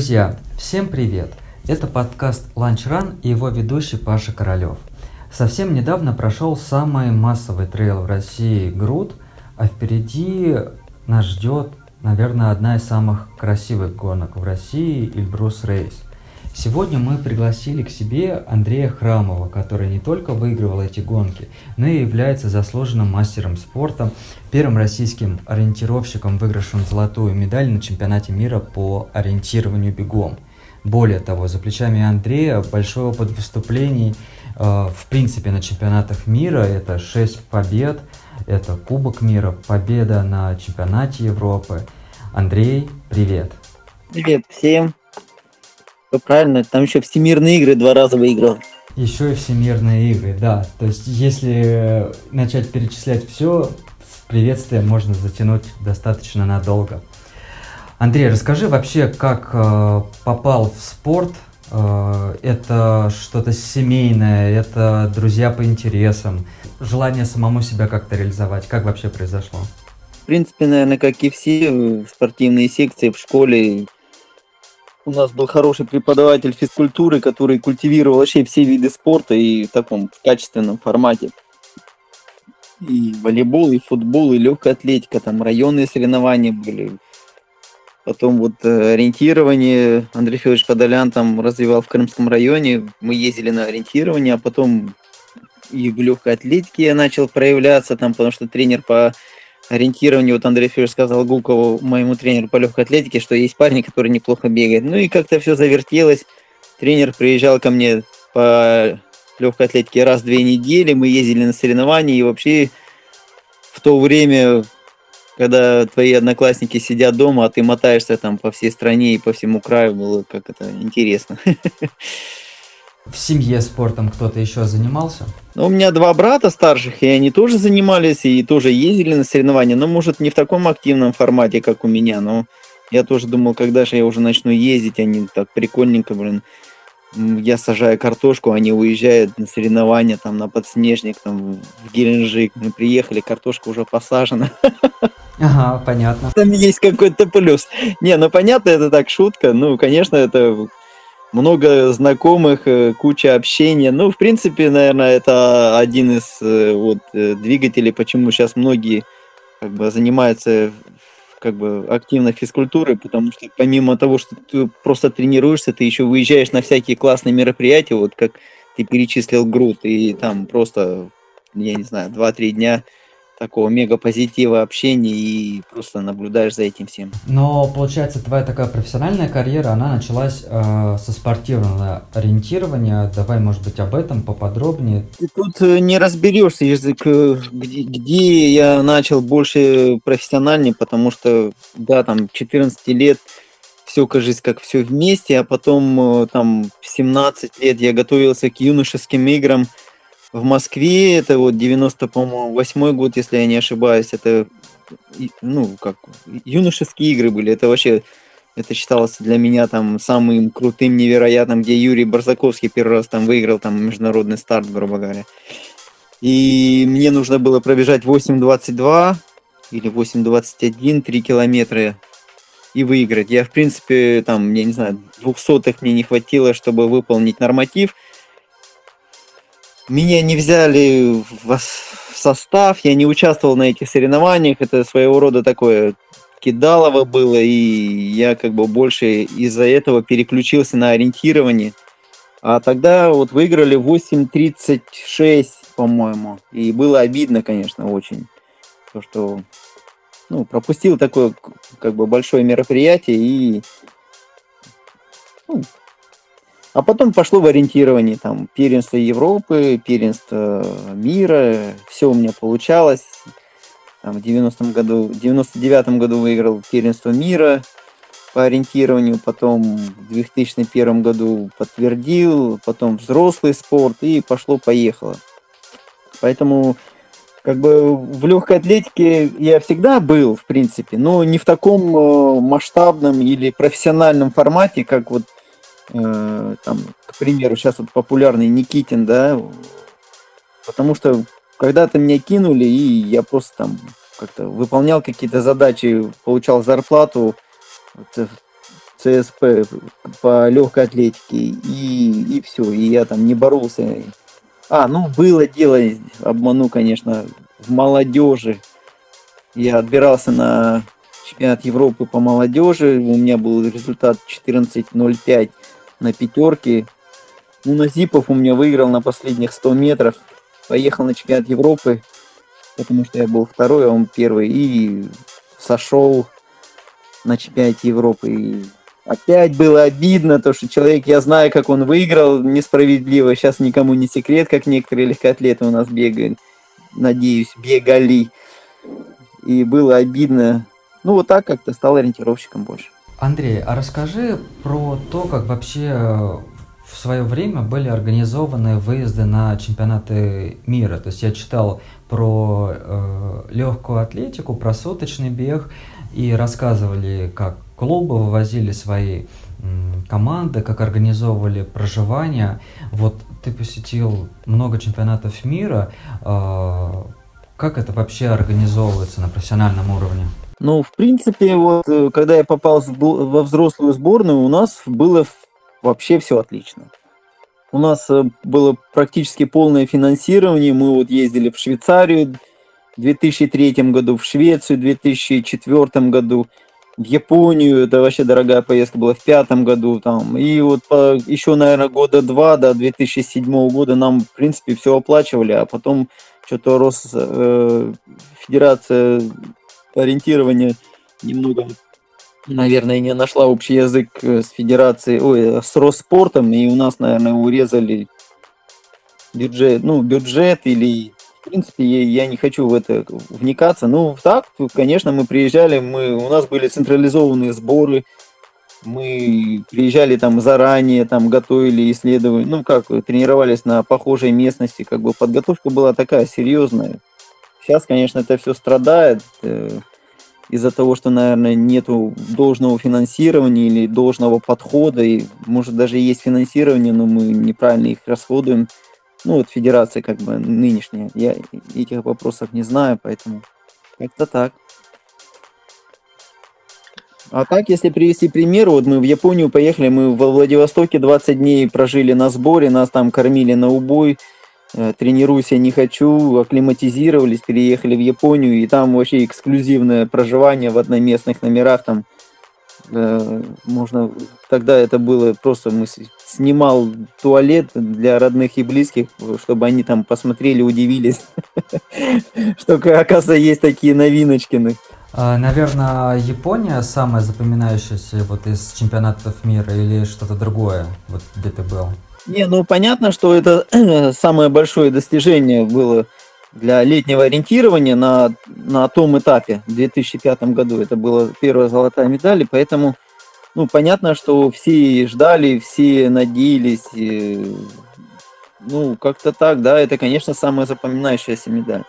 Друзья, всем привет! Это подкаст Lunch Run и его ведущий Паша Королёв. Совсем недавно прошел самый массовый трейл в России Груд, а впереди нас ждет, наверное, одна из самых красивых гонок в России – Эльбрус Рейс – Сегодня мы пригласили к себе Андрея Храмова, который не только выигрывал эти гонки, но и является заслуженным мастером спорта, первым российским ориентировщиком, выигравшим золотую медаль на чемпионате мира по ориентированию бегом. Более того, за плечами Андрея большой опыт выступлений э, в принципе на чемпионатах мира. Это 6 побед, это Кубок мира, победа на чемпионате Европы. Андрей, привет! Привет всем! Все правильно, там еще всемирные игры два раза выиграл. Еще и всемирные игры, да. То есть, если начать перечислять все, приветствие можно затянуть достаточно надолго. Андрей, расскажи вообще, как э, попал в спорт. Э, это что-то семейное, это друзья по интересам, желание самому себя как-то реализовать. Как вообще произошло? В принципе, наверное, как и все спортивные секции в школе, у нас был хороший преподаватель физкультуры, который культивировал вообще все виды спорта и в таком качественном формате. И волейбол, и футбол, и легкая атлетика, там районные соревнования были. Потом вот э, ориентирование Андрей Федорович Подолян там развивал в Крымском районе. Мы ездили на ориентирование, а потом и в легкой атлетике я начал проявляться там, потому что тренер по ориентирование, вот Андрей Федорович сказал Гукову, моему тренеру по легкой атлетике, что есть парень, который неплохо бегает. Ну и как-то все завертелось. Тренер приезжал ко мне по легкой атлетике раз в две недели, мы ездили на соревнования, и вообще в то время, когда твои одноклассники сидят дома, а ты мотаешься там по всей стране и по всему краю, было как это интересно. в семье спортом кто-то еще занимался? Ну, у меня два брата старших, и они тоже занимались, и тоже ездили на соревнования, но, может, не в таком активном формате, как у меня, но я тоже думал, когда же я уже начну ездить, они так прикольненько, блин, я сажаю картошку, они уезжают на соревнования, там, на подснежник, там, в Геленджик. Мы приехали, картошка уже посажена. Ага, понятно. Там есть какой-то плюс. Не, ну понятно, это так шутка. Ну, конечно, это много знакомых, э, куча общения. Ну, в принципе, наверное, это один из э, вот э, двигателей, почему сейчас многие как бы занимаются как бы активно физкультурой, потому что помимо того, что ты просто тренируешься, ты еще выезжаешь на всякие классные мероприятия, вот как ты перечислил груд, и там просто, я не знаю, 2-3 дня такого мега позитива общения и просто наблюдаешь за этим всем. Но получается твоя такая профессиональная карьера, она началась э, со спортивного ориентирования. Давай, может быть, об этом поподробнее. Ты тут э, не разберешься, язык, э, где, где я начал больше профессиональнее, потому что, да, там 14 лет все, кажется, как все вместе, а потом э, там в 17 лет я готовился к юношеским играм, в Москве, это вот 90, по-моему, восьмой год, если я не ошибаюсь, это, ну, как, юношеские игры были, это вообще, это считалось для меня там самым крутым, невероятным, где Юрий Барзаковский первый раз там выиграл там международный старт, грубо говоря. И мне нужно было пробежать 8.22 или 8.21, 3 километра и выиграть. Я, в принципе, там, я не знаю, двухсотых мне не хватило, чтобы выполнить норматив – меня не взяли в состав, я не участвовал на этих соревнованиях. Это своего рода такое кидалово было, и я как бы больше из-за этого переключился на ориентирование. А тогда вот выиграли 8.36, по-моему. И было обидно, конечно, очень. То, что ну, пропустил такое как бы большое мероприятие и ну, а потом пошло в ориентирование, там, первенство Европы, первенство мира, все у меня получалось. Там, в 90 году, в 99 году выиграл первенство мира по ориентированию, потом в 2001 году подтвердил, потом взрослый спорт и пошло-поехало. Поэтому как бы в легкой атлетике я всегда был, в принципе, но не в таком э, масштабном или профессиональном формате, как вот э, там, к примеру, сейчас вот популярный Никитин, да, потому что когда-то меня кинули, и я просто там как-то выполнял какие-то задачи, получал зарплату. Вот, э, ЦСП по легкой атлетике, и, и все, и я там не боролся. А, ну, было дело, обману, конечно, в молодежи. Я отбирался на чемпионат Европы по молодежи, у меня был результат 14.05 на пятерке. Ну, на Зипов у меня выиграл на последних 100 метров, поехал на чемпионат Европы, потому что я был второй, а он первый, и сошел на чемпионате Европы. И опять было обидно, то, что человек, я знаю, как он выиграл несправедливо, сейчас никому не секрет, как некоторые легкоатлеты у нас бегают, надеюсь, бегали. И было обидно. Ну, вот так как-то стал ориентировщиком больше. Андрей, а расскажи про то, как вообще в свое время были организованы выезды на чемпионаты мира. То есть я читал про э, легкую атлетику, про суточный бег и рассказывали, как клубы вывозили свои команды, как организовывали проживание. Вот ты посетил много чемпионатов мира. Э, как это вообще организовывается на профессиональном уровне? Ну, в принципе, вот э, когда я попал во взрослую сборную, у нас было вообще все отлично. У нас э, было практически полное финансирование. Мы вот ездили в Швейцарию в 2003 году, в Швецию в 2004 году, в Японию. Это вообще дорогая поездка была в пятом году. Там. И вот по, еще, наверное, года два до 2007 года нам, в принципе, все оплачивали. А потом что-то рос э, федерация ориентирования немного наверное, не нашла общий язык э, с федерацией, ой, с Росспортом, и у нас, наверное, урезали бюджет, ну, бюджет или, в принципе, я, не хочу в это вникаться. Ну, так, конечно, мы приезжали, мы, у нас были централизованные сборы, мы приезжали там заранее, там готовили, исследовали, ну, как, тренировались на похожей местности, как бы подготовка была такая серьезная. Сейчас, конечно, это все страдает, э, из-за того, что, наверное, нету должного финансирования или должного подхода, и может даже есть финансирование, но мы неправильно их расходуем. Ну вот федерация как бы нынешняя, я этих вопросов не знаю, поэтому как-то так. А так, если привести пример, вот мы в Японию поехали, мы во Владивостоке 20 дней прожили на сборе, нас там кормили на убой, тренируюсь я не хочу, акклиматизировались, переехали в Японию, и там вообще эксклюзивное проживание в одноместных номерах, там э, можно, тогда это было просто, мы снимал туалет для родных и близких, чтобы они там посмотрели, удивились, что, оказывается, есть такие новиночкины. А, Наверное, Япония самая запоминающаяся вот из чемпионатов мира или что-то другое, вот где ты был? Не, ну понятно, что это самое большое достижение было для летнего ориентирования на, на том этапе в 2005 году. Это была первая золотая медаль, и поэтому ну, понятно, что все ждали, все надеялись. И, ну, как-то так, да, это, конечно, самая запоминающаяся медаль.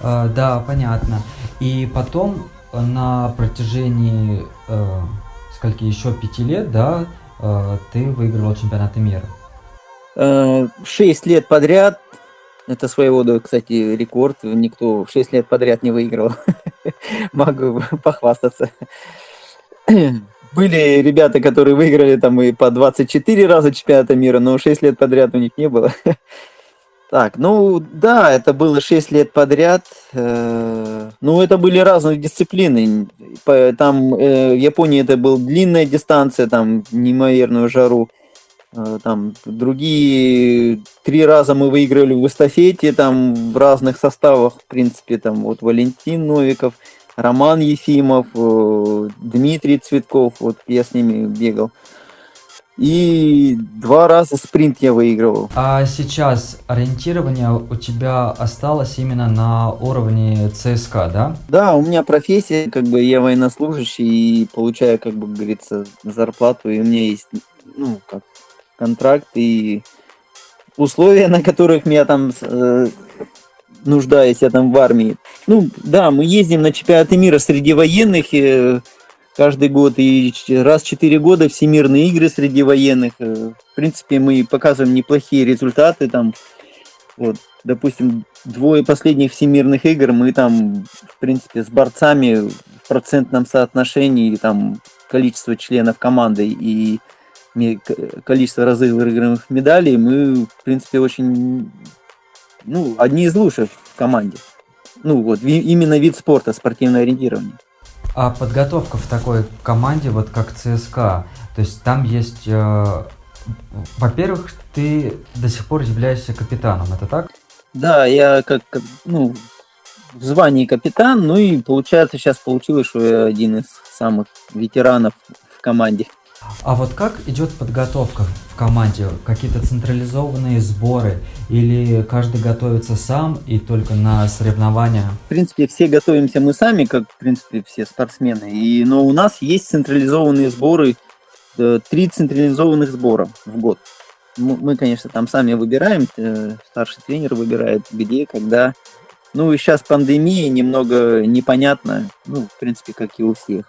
Uh, да, понятно. И потом на протяжении uh, скольки еще пяти лет, да, uh, ты выигрывал чемпионаты мира. Э, шесть лет подряд, это своего рода, кстати, рекорд, никто шесть лет подряд не выигрывал, могу похвастаться. Были ребята, которые выиграли там и по 24 раза чемпионата мира, но 6 лет подряд у них не было. Так, ну да, это было 6 лет подряд. Э, ну, это были разные дисциплины. Там э, в Японии это была длинная дистанция, там неимоверную жару. Э, там другие три раза мы выиграли в эстафете, там в разных составах, в принципе, там вот Валентин Новиков, Роман Ефимов, э, Дмитрий Цветков, вот я с ними бегал. И два раза спринт я выигрывал. А сейчас ориентирование у тебя осталось именно на уровне ЦСКА, да? Да, у меня профессия, как бы я военнослужащий и получаю, как бы говорится, зарплату, и у меня есть, ну, как контракт и условия, на которых меня там э, нуждаюсь я там в армии. Ну, да, мы ездим на чемпионаты мира среди военных э, каждый год, и раз в 4 года всемирные игры среди военных. Э, в принципе, мы показываем неплохие результаты там. Вот, допустим, двое последних всемирных игр мы там, в принципе, с борцами в процентном соотношении там количество членов команды и количество разыгрываемых медалей, мы, в принципе, очень, ну, одни из лучших в команде. Ну, вот, именно вид спорта, спортивное ориентирование. А подготовка в такой команде, вот как ЦСКА, то есть там есть, э, во-первых, ты до сих пор являешься капитаном, это так? Да, я как, ну, в звании капитан, ну и получается сейчас получилось, что я один из самых ветеранов в команде. А вот как идет подготовка в команде? Какие-то централизованные сборы? Или каждый готовится сам и только на соревнования? В принципе, все готовимся мы сами, как, в принципе, все спортсмены. И, но у нас есть централизованные сборы, э, три централизованных сбора в год. Мы, конечно, там сами выбираем, э, старший тренер выбирает, где, когда. Ну и сейчас пандемия, немного непонятно, ну, в принципе, как и у всех.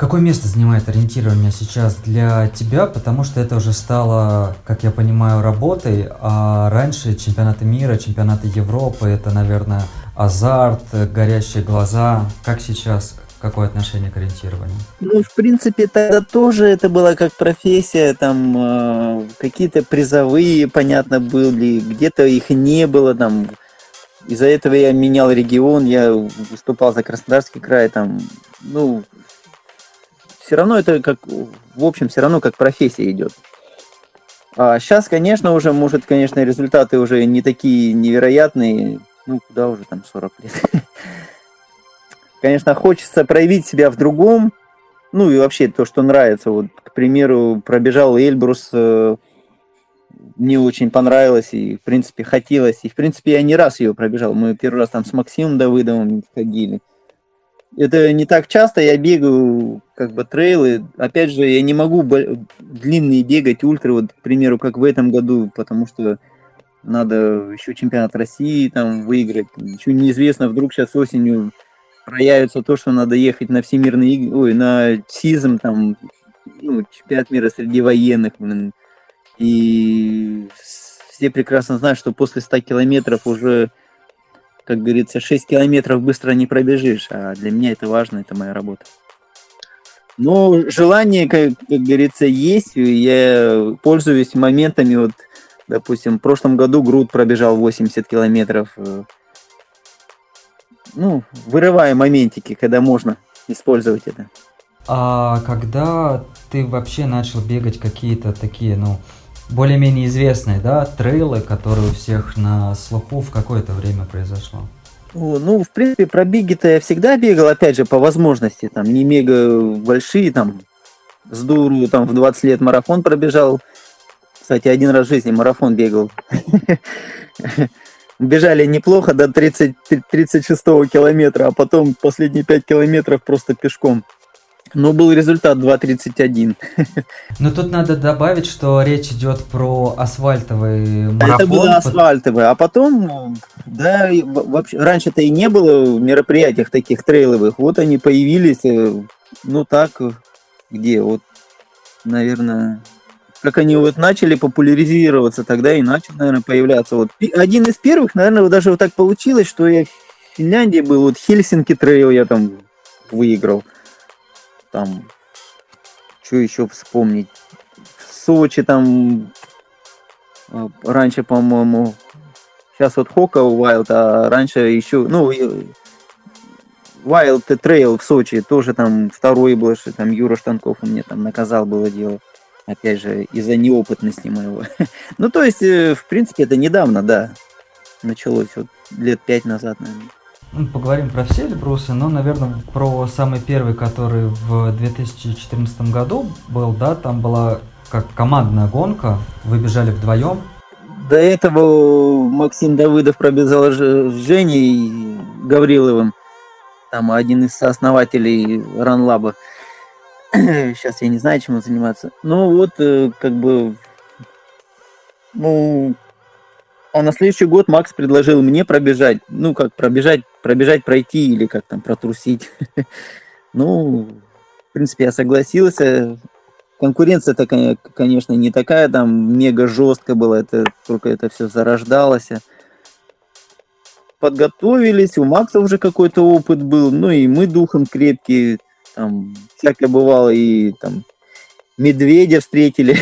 Какое место занимает ориентирование сейчас для тебя? Потому что это уже стало, как я понимаю, работой, а раньше чемпионаты мира, чемпионаты Европы, это, наверное, азарт, горящие глаза. Как сейчас? Какое отношение к ориентированию? Ну, в принципе, тогда тоже это было как профессия, там э, какие-то призовые, понятно, были, где-то их не было, там из-за этого я менял регион, я выступал за Краснодарский край, там, ну, все равно это как, в общем, все равно как профессия идет. А сейчас, конечно, уже, может, конечно, результаты уже не такие невероятные. Ну, куда уже там 40 лет. Конечно, хочется проявить себя в другом. Ну и вообще то, что нравится. Вот, к примеру, пробежал Эльбрус, э, мне очень понравилось и, в принципе, хотелось. И, в принципе, я не раз ее пробежал. Мы первый раз там с Максимом Давыдовым ходили это не так часто, я бегаю как бы трейлы. Опять же, я не могу длинные бегать, ультра, вот, к примеру, как в этом году, потому что надо еще чемпионат России там выиграть. Еще неизвестно, вдруг сейчас осенью проявится то, что надо ехать на всемирные игры, ой, на СИЗМ, там, ну, чемпионат мира среди военных, блин. И все прекрасно знают, что после 100 километров уже как говорится, 6 километров быстро не пробежишь, а для меня это важно, это моя работа. Но желание, как, как говорится, есть, я пользуюсь моментами, вот, допустим, в прошлом году Груд пробежал 80 километров, ну, вырывая моментики, когда можно использовать это. А когда ты вообще начал бегать какие-то такие, ну, более-менее известные, да, трейлы, которые у всех на слуху в какое-то время произошло? Ну, в принципе, про биги-то я всегда бегал, опять же, по возможности, там, не мега большие, там, с дуру, там, в 20 лет марафон пробежал. Кстати, один раз в жизни марафон бегал. Бежали неплохо до 30, 36 километра, а потом последние 5 километров просто пешком. Но был результат 2.31. Но тут надо добавить, что речь идет про асфальтовый марафон. Это было асфальтовый, а потом, да, вообще, раньше-то и не было в мероприятиях таких трейловых. Вот они появились, э, ну так, где, вот, наверное, как они вот начали популяризироваться, тогда и начал, наверное, появляться. Вот один из первых, наверное, даже вот так получилось, что я в Финляндии был, вот Хельсинки трейл я там выиграл там, что еще вспомнить, в Сочи там, а, раньше, по-моему, сейчас вот Хока Wild, а раньше еще, ну, Wild Trail в Сочи, тоже там второй был, что там Юра Штанков у меня там наказал было дело. Опять же, из-за неопытности моего. ну, то есть, э, в принципе, это недавно, да, началось, вот лет пять назад, наверное. Ну, поговорим про все Эльбрусы, но, наверное, про самый первый, который в 2014 году был, да, там была как командная гонка, вы бежали вдвоем. До этого Максим Давыдов пробежал с Женей Гавриловым, там один из сооснователей Ранлаба. Сейчас я не знаю, чем он занимается. Ну вот, э, как бы, ну, а на следующий год Макс предложил мне пробежать, ну, как пробежать, пробежать, пройти или как там протрусить. Ну, в принципе, я согласился. Конкуренция-то, конечно, не такая там мега жесткая была, это только это все зарождалось. Подготовились, у Макса уже какой-то опыт был, ну и мы духом крепкие, Там всякое бывало, и там медведя встретили.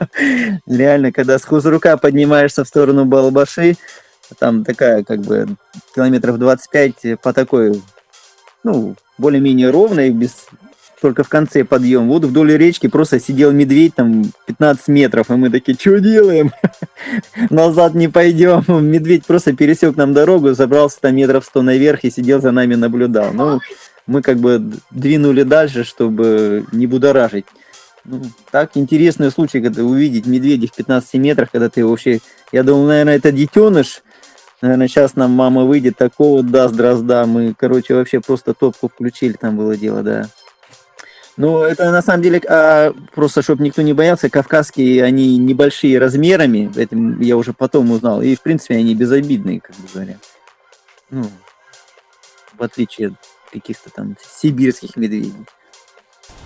Реально, когда с хузрука поднимаешься в сторону Балабаши, там такая, как бы, километров 25 по такой, ну, более-менее ровной, без только в конце подъем. Вот вдоль речки просто сидел медведь там 15 метров, и мы такие, что делаем? Назад не пойдем. Медведь просто пересек нам дорогу, забрался там метров 100 наверх и сидел за нами, наблюдал. Ну, мы как бы двинули дальше, чтобы не будоражить. Ну, так интересный случай, когда увидеть медведя в 15 метрах, когда ты вообще... Я думал, наверное, это детеныш. Наверное, сейчас нам мама выйдет, такого даст дрозда. Мы, короче, вообще просто топку включили, там было дело, да. Ну, это на самом деле, а, просто чтобы никто не боялся, кавказские, они небольшие размерами, это я уже потом узнал, и, в принципе, они безобидные, как бы говоря. Ну, в отличие от каких-то там сибирских медведей.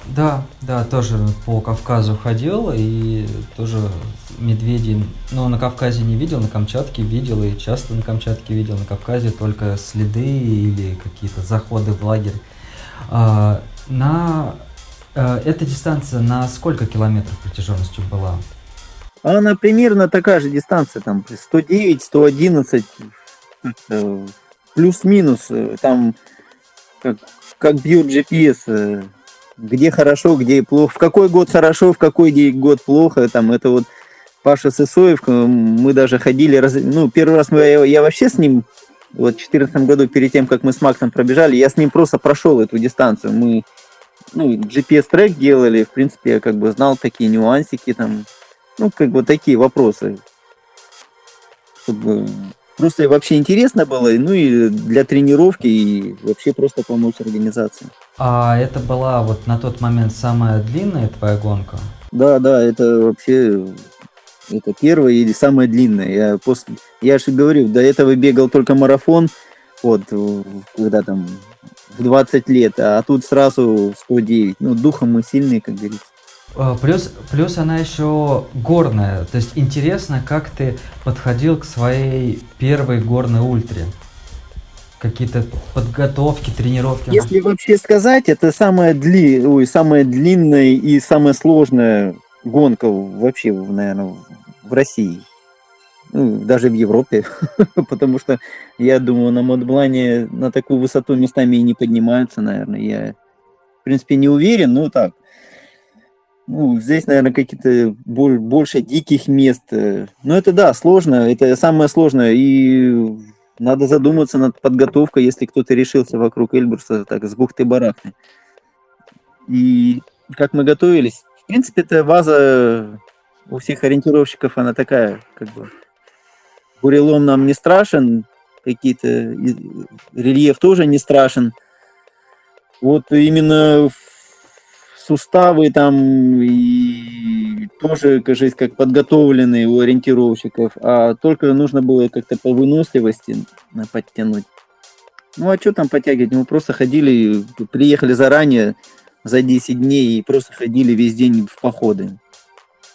Да, да, тоже по Кавказу ходил и тоже медведи, но на Кавказе не видел, на Камчатке видел и часто на Камчатке видел, на Кавказе только следы или какие-то заходы в лагерь. А, на а, эта дистанция на сколько километров протяженностью была? Она примерно такая же дистанция, там 109, 111, плюс-минус, там как, как бьет GPS где хорошо, где плохо, в какой год хорошо, в какой год плохо, там это вот Паша Сысоев, мы даже ходили, раз, ну, первый раз мы, я, я вообще с ним, вот в 2014 году, перед тем, как мы с Максом пробежали, я с ним просто прошел эту дистанцию, мы, ну, GPS-трек делали, в принципе, я как бы знал такие нюансики, там, ну, как бы такие вопросы, чтобы просто вообще интересно было, ну и для тренировки, и вообще просто помочь организации. А это была вот на тот момент самая длинная твоя гонка? Да, да, это вообще это первая или самая длинная. Я после, я же говорю, до этого бегал только марафон, вот, когда там в 20 лет, а тут сразу 109. Ну, духом мы сильные, как говорится. А, плюс, плюс она еще горная. То есть интересно, как ты подходил к своей первой горной ультре какие-то подготовки, тренировки? Если вообще сказать, это самая, дли... Ой, самая длинная и самая сложная гонка вообще, наверное, в России. Ну, даже в Европе. Потому что, я думаю, на Модблане на такую высоту местами и не поднимаются, наверное. Я, в принципе, не уверен, но так. Ну, здесь, наверное, какие-то больше диких мест. Но это да, сложно. Это самое сложное. И надо задуматься над подготовкой, если кто-то решился вокруг Эльбруса так с бухты-барахты. И как мы готовились, в принципе, эта ваза у всех ориентировщиков, она такая, как бы, бурелом нам не страшен, какие-то рельеф тоже не страшен. Вот именно суставы там и тоже, кажется, как подготовленные у ориентировщиков, а только нужно было как-то по выносливости подтянуть. Ну а что там подтягивать? Мы просто ходили, приехали заранее за 10 дней и просто ходили весь день в походы.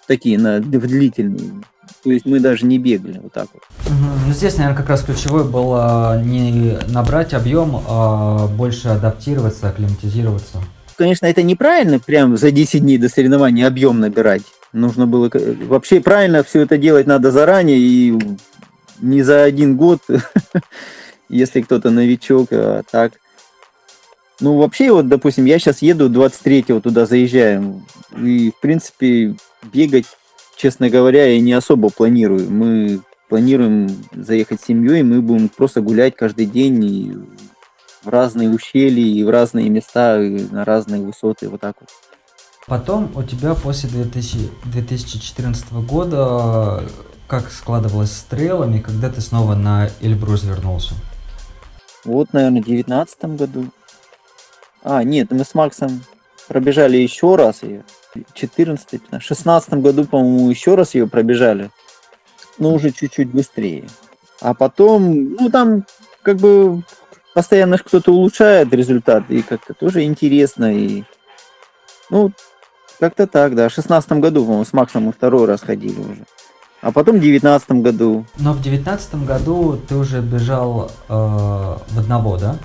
Такие, на, в длительные. То есть мы даже не бегали вот так вот. Ну, здесь, наверное, как раз ключевой было не набрать объем, а больше адаптироваться, акклиматизироваться конечно, это неправильно, прям за 10 дней до соревнования объем набирать. Нужно было... Вообще правильно все это делать надо заранее и не за один год, если кто-то новичок, а так. Ну, вообще, вот, допустим, я сейчас еду 23-го туда заезжаем. И, в принципе, бегать, честно говоря, я не особо планирую. Мы планируем заехать с семьей, мы будем просто гулять каждый день и в разные ущелья и в разные места, и на разные высоты, вот так вот. Потом у тебя после 2000, 2014 года как складывалось с трейлами, когда ты снова на Эльбрус вернулся? Вот, наверное, в 2019 году. А, нет, мы с Максом пробежали еще раз ее. 14 15 16 году, по-моему, еще раз ее пробежали. Но уже чуть-чуть быстрее. А потом, ну там как бы постоянно кто-то улучшает результат, и как-то тоже интересно, и ну, как-то так, да. В шестнадцатом году, по-моему, с Максом мы второй раз ходили уже. А потом в девятнадцатом году. Но в девятнадцатом году ты уже бежал э, в одного, да?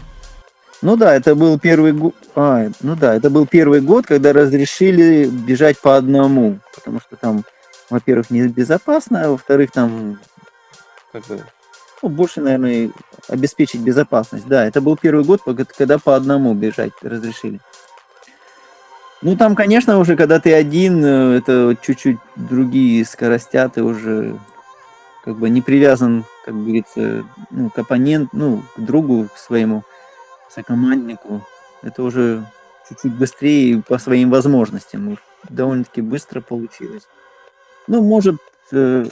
Ну да, это был первый год. А, ну да, это был первый год, когда разрешили бежать по одному. Потому что там, во-первых, небезопасно, а во-вторых, там как бы, ну, больше, наверное, обеспечить безопасность. Да, это был первый год, когда по одному бежать разрешили. Ну, там, конечно, уже, когда ты один, э, это чуть-чуть другие скоростя, ты уже как бы не привязан, как говорится, ну, к оппоненту, ну, к другу к своему, сокоманднику. Это уже чуть-чуть быстрее по своим возможностям. Довольно-таки быстро получилось. Ну, может, э,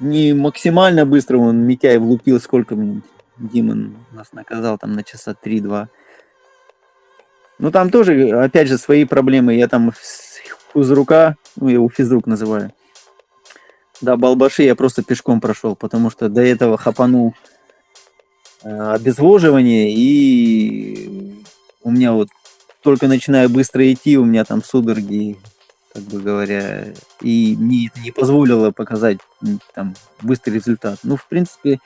не максимально быстро он Митяй влупил, сколько Димон нас наказал там на часа 3-2. Ну, там тоже, опять же, свои проблемы. Я там с рука, ну, я его физрук называю. Да, Балбаши я просто пешком прошел, потому что до этого хапанул э, обезвоживание, и у меня вот только начиная быстро идти, у меня там судороги, как бы говоря, и это не позволило показать там быстрый результат. Ну, в принципе,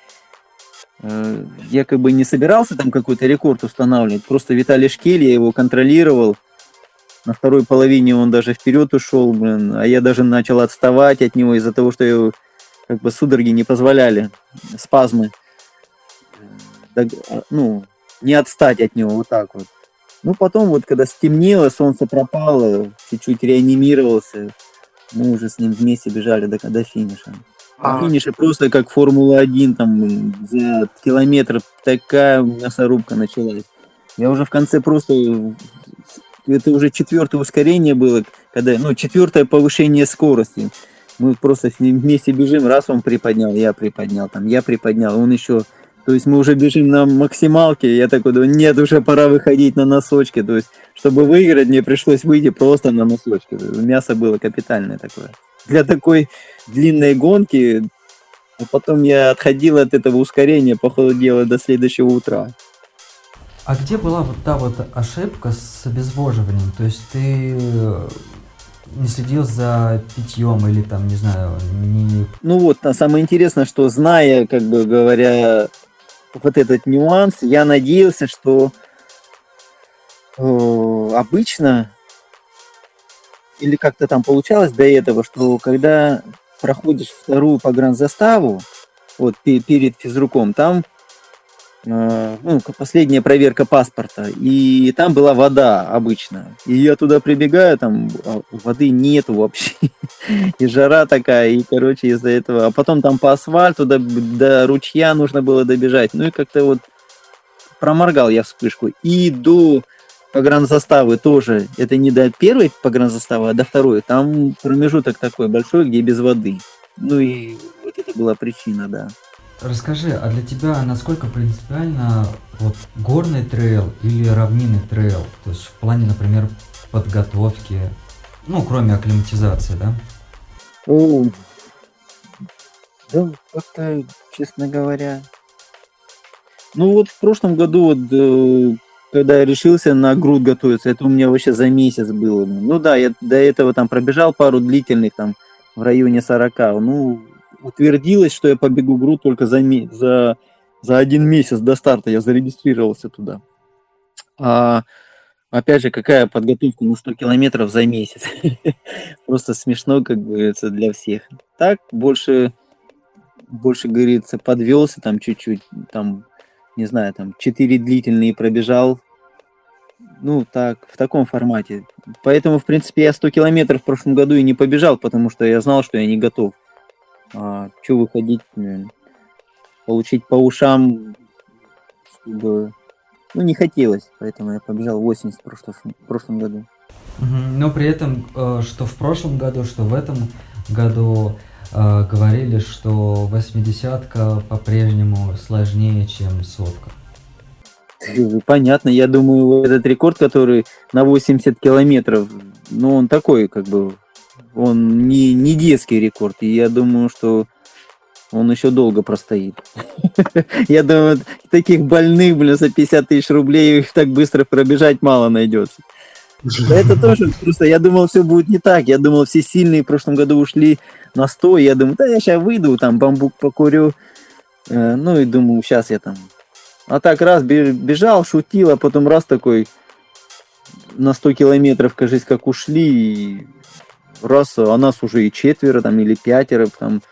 э, я как бы не собирался там какой-то рекорд устанавливать, просто Виталий Шкель, я его контролировал, на второй половине он даже вперед ушел, блин, а я даже начал отставать от него из-за того, что его как бы судороги не позволяли, спазмы, э, а, ну, не отстать от него вот так вот. Ну, потом вот, когда стемнело, солнце пропало, чуть-чуть реанимировался, мы уже с ним вместе бежали до, до финиша. А финише просто как Формула-1, там за километр такая мясорубка началась. Я уже в конце просто это уже четвертое ускорение было, когда, ну, четвертое повышение скорости. Мы просто с ним вместе бежим, раз он приподнял, я приподнял, там, я приподнял, он еще, то есть мы уже бежим на максималке, я такой думаю, нет, уже пора выходить на носочки, то есть, чтобы выиграть, мне пришлось выйти просто на носочки. Мясо было капитальное такое. Для такой длинной гонки, а потом я отходил от этого ускорения, похолодело до следующего утра. А где была вот та вот ошибка с обезвоживанием? То есть ты э, не следил за питьем или там, не знаю, не... Ну вот, на самое интересное, что зная, как бы говоря, вот этот нюанс, я надеялся, что э, обычно или как-то там получалось до этого, что когда проходишь вторую погранзаставу, вот перед физруком, там ну, последняя проверка паспорта, и там была вода обычно. И я туда прибегаю, там а, воды нету вообще. и жара такая, и, короче, из-за этого. А потом там по асфальту до, до ручья нужно было добежать. Ну и как-то вот проморгал я вспышку. И до погранзаставы тоже. Это не до первой погранзаставы, а до второй. Там промежуток такой большой, где без воды. Ну и вот это была причина, да. Расскажи, а для тебя насколько принципиально вот горный трейл или равнинный трейл? То есть в плане, например, подготовки, ну, кроме акклиматизации, да? О, да, как-то, честно говоря. Ну вот в прошлом году, вот, э, когда я решился на груд готовиться, это у меня вообще за месяц было. Ну да, я до этого там пробежал пару длительных, там, в районе 40. Ну, утвердилось, что я побегу ГРУ только за, за, за один месяц до старта. Я зарегистрировался туда. А, опять же, какая подготовка на 100 километров за месяц? Просто смешно, как говорится, для всех. Так, больше, больше, говорится, подвелся там чуть-чуть, там, не знаю, там, 4 длительные пробежал, ну, так, в таком формате. Поэтому, в принципе, я 100 километров в прошлом году и не побежал, потому что я знал, что я не готов а, выходить, получить по ушам, чтобы, ну, не хотелось, поэтому я побежал 80 в прошлом, в прошлом году. Но при этом, э, что в прошлом году, что в этом году э, говорили, что восьмидесятка по-прежнему сложнее, чем сотка. Понятно, я думаю, этот рекорд, который на 80 километров, ну, он такой, как бы, он не, не детский рекорд, и я думаю, что он еще долго простоит. Я думаю, таких больных, блин, за 50 тысяч рублей их так быстро пробежать мало найдется. Это тоже просто, я думал, все будет не так. Я думал, все сильные в прошлом году ушли на 100. Я думаю, да, я сейчас выйду, там бамбук покурю. Э, ну и думаю, сейчас я там А так раз бежал, шутил, а потом раз такой на 100 километров, кажется, как ушли, и раз, а нас уже и четверо там или пятеро, там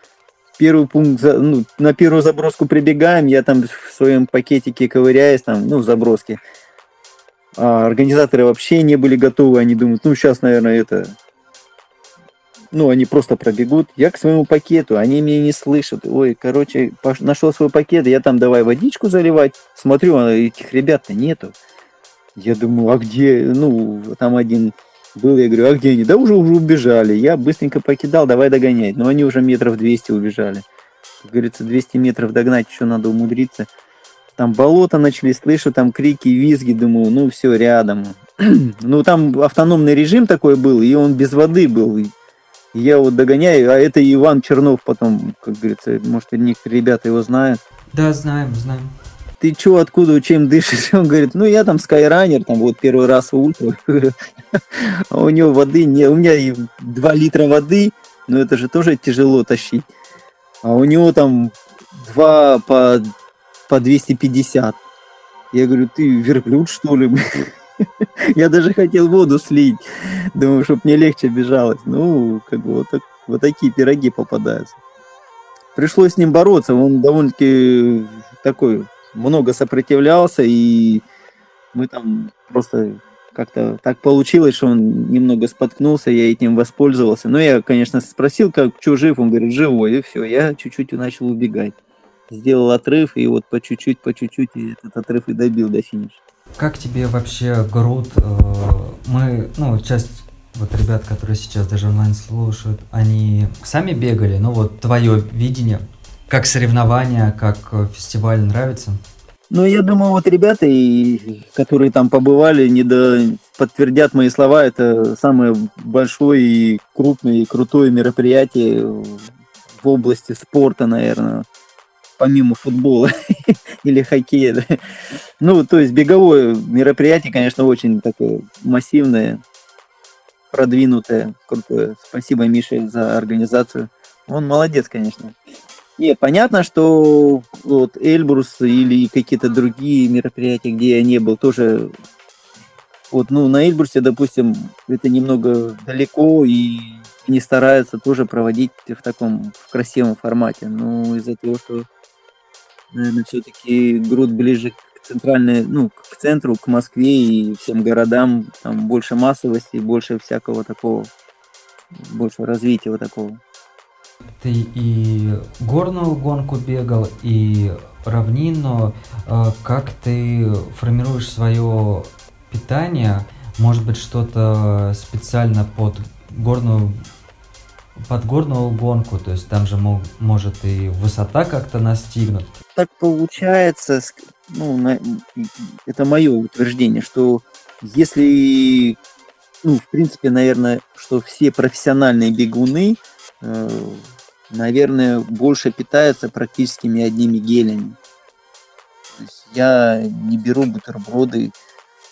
первый пункт, ну, на первую заброску прибегаем, я там в своем пакетике ковыряюсь, там, ну, заброски. А организаторы вообще не были готовы, они думают, ну, сейчас, наверное, это... Ну, они просто пробегут. Я к своему пакету, они меня не слышат. Ой, короче, нашел свой пакет, я там давай водичку заливать. Смотрю, а этих ребят-то нету. Я думаю, а где? Ну, там один был, я говорю, а где они? Да уже, уже убежали. Я быстренько покидал, давай догонять. Но они уже метров 200 убежали. Как говорится, 200 метров догнать, еще надо умудриться. Там болото начали, слышу там крики, визги, думаю, ну все, рядом. ну там автономный режим такой был, и он без воды был. Я вот догоняю, а это Иван Чернов потом, как говорится, может, некоторые ребята его знают. Да, знаем, знаем ты чё, откуда, чем дышишь? Он говорит, ну я там скайранер, там вот первый раз в ультра. А у него воды не, у меня 2 литра воды, но это же тоже тяжело тащить. А у него там 2 по, по 250. Я говорю, ты верблюд что ли? Я даже хотел воду слить. Думаю, чтобы мне легче бежалось. Ну, как бы вот, так, вот такие пироги попадаются. Пришлось с ним бороться. Он довольно-таки такой много сопротивлялся, и мы там просто как-то так получилось, что он немного споткнулся, я этим воспользовался. Но я, конечно, спросил, как, что жив, он говорит, живой, и все, я чуть-чуть начал убегать. Сделал отрыв, и вот по чуть-чуть, по чуть-чуть этот отрыв и добил до финиша. Как тебе вообще груд? Э, мы, ну, часть вот ребят, которые сейчас даже онлайн слушают, они сами бегали, ну вот твое видение – как соревнования, как э, фестиваль нравится? Ну, я думаю, вот ребята, и, которые там побывали, не до... подтвердят мои слова. Это самое большое и крупное и крутое мероприятие в области спорта, наверное, помимо футбола или хоккея. Да. Ну, то есть беговое мероприятие, конечно, очень такое массивное, продвинутое, крутое. Спасибо Мише за организацию. Он молодец, конечно. Не, понятно, что вот Эльбрус или какие-то другие мероприятия, где я не был, тоже вот, ну, на Эльбрусе, допустим, это немного далеко, и не стараются тоже проводить в таком в красивом формате. Но из-за того, что, наверное, все-таки груд ближе к центральной, ну, к центру, к Москве и всем городам, там больше массовости, больше всякого такого, больше развития вот такого. Ты и горную гонку бегал, и равнину. Э, как ты формируешь свое питание? Может быть, что-то специально под горную под горную гонку, то есть там же мог, может и высота как-то настигнуть. Так получается, ну, на, это мое утверждение, что если, ну, в принципе, наверное, что все профессиональные бегуны, наверное, больше питаются практическими одними гелями. То есть я не беру бутерброды,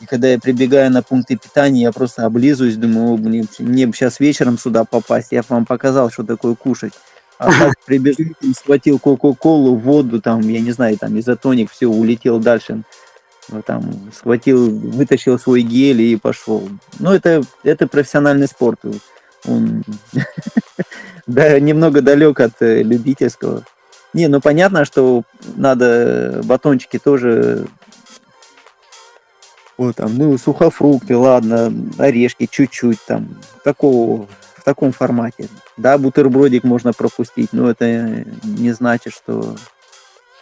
и когда я прибегаю на пункты питания, я просто облизываюсь, думаю, О, блин, мне бы сейчас вечером сюда попасть, я вам показал, что такое кушать. А так прибежал, схватил Кока-Колу, воду, там, я не знаю, там, изотоник, все, улетел дальше. Там, схватил, вытащил свой гель и пошел. Ну, это, это профессиональный спорт. Он да, немного далек от э, любительского. Не, ну понятно, что надо батончики тоже вот там, ну, сухофрукты, ладно, орешки чуть-чуть там, такого, в таком формате. Да, бутербродик можно пропустить, но это не значит, что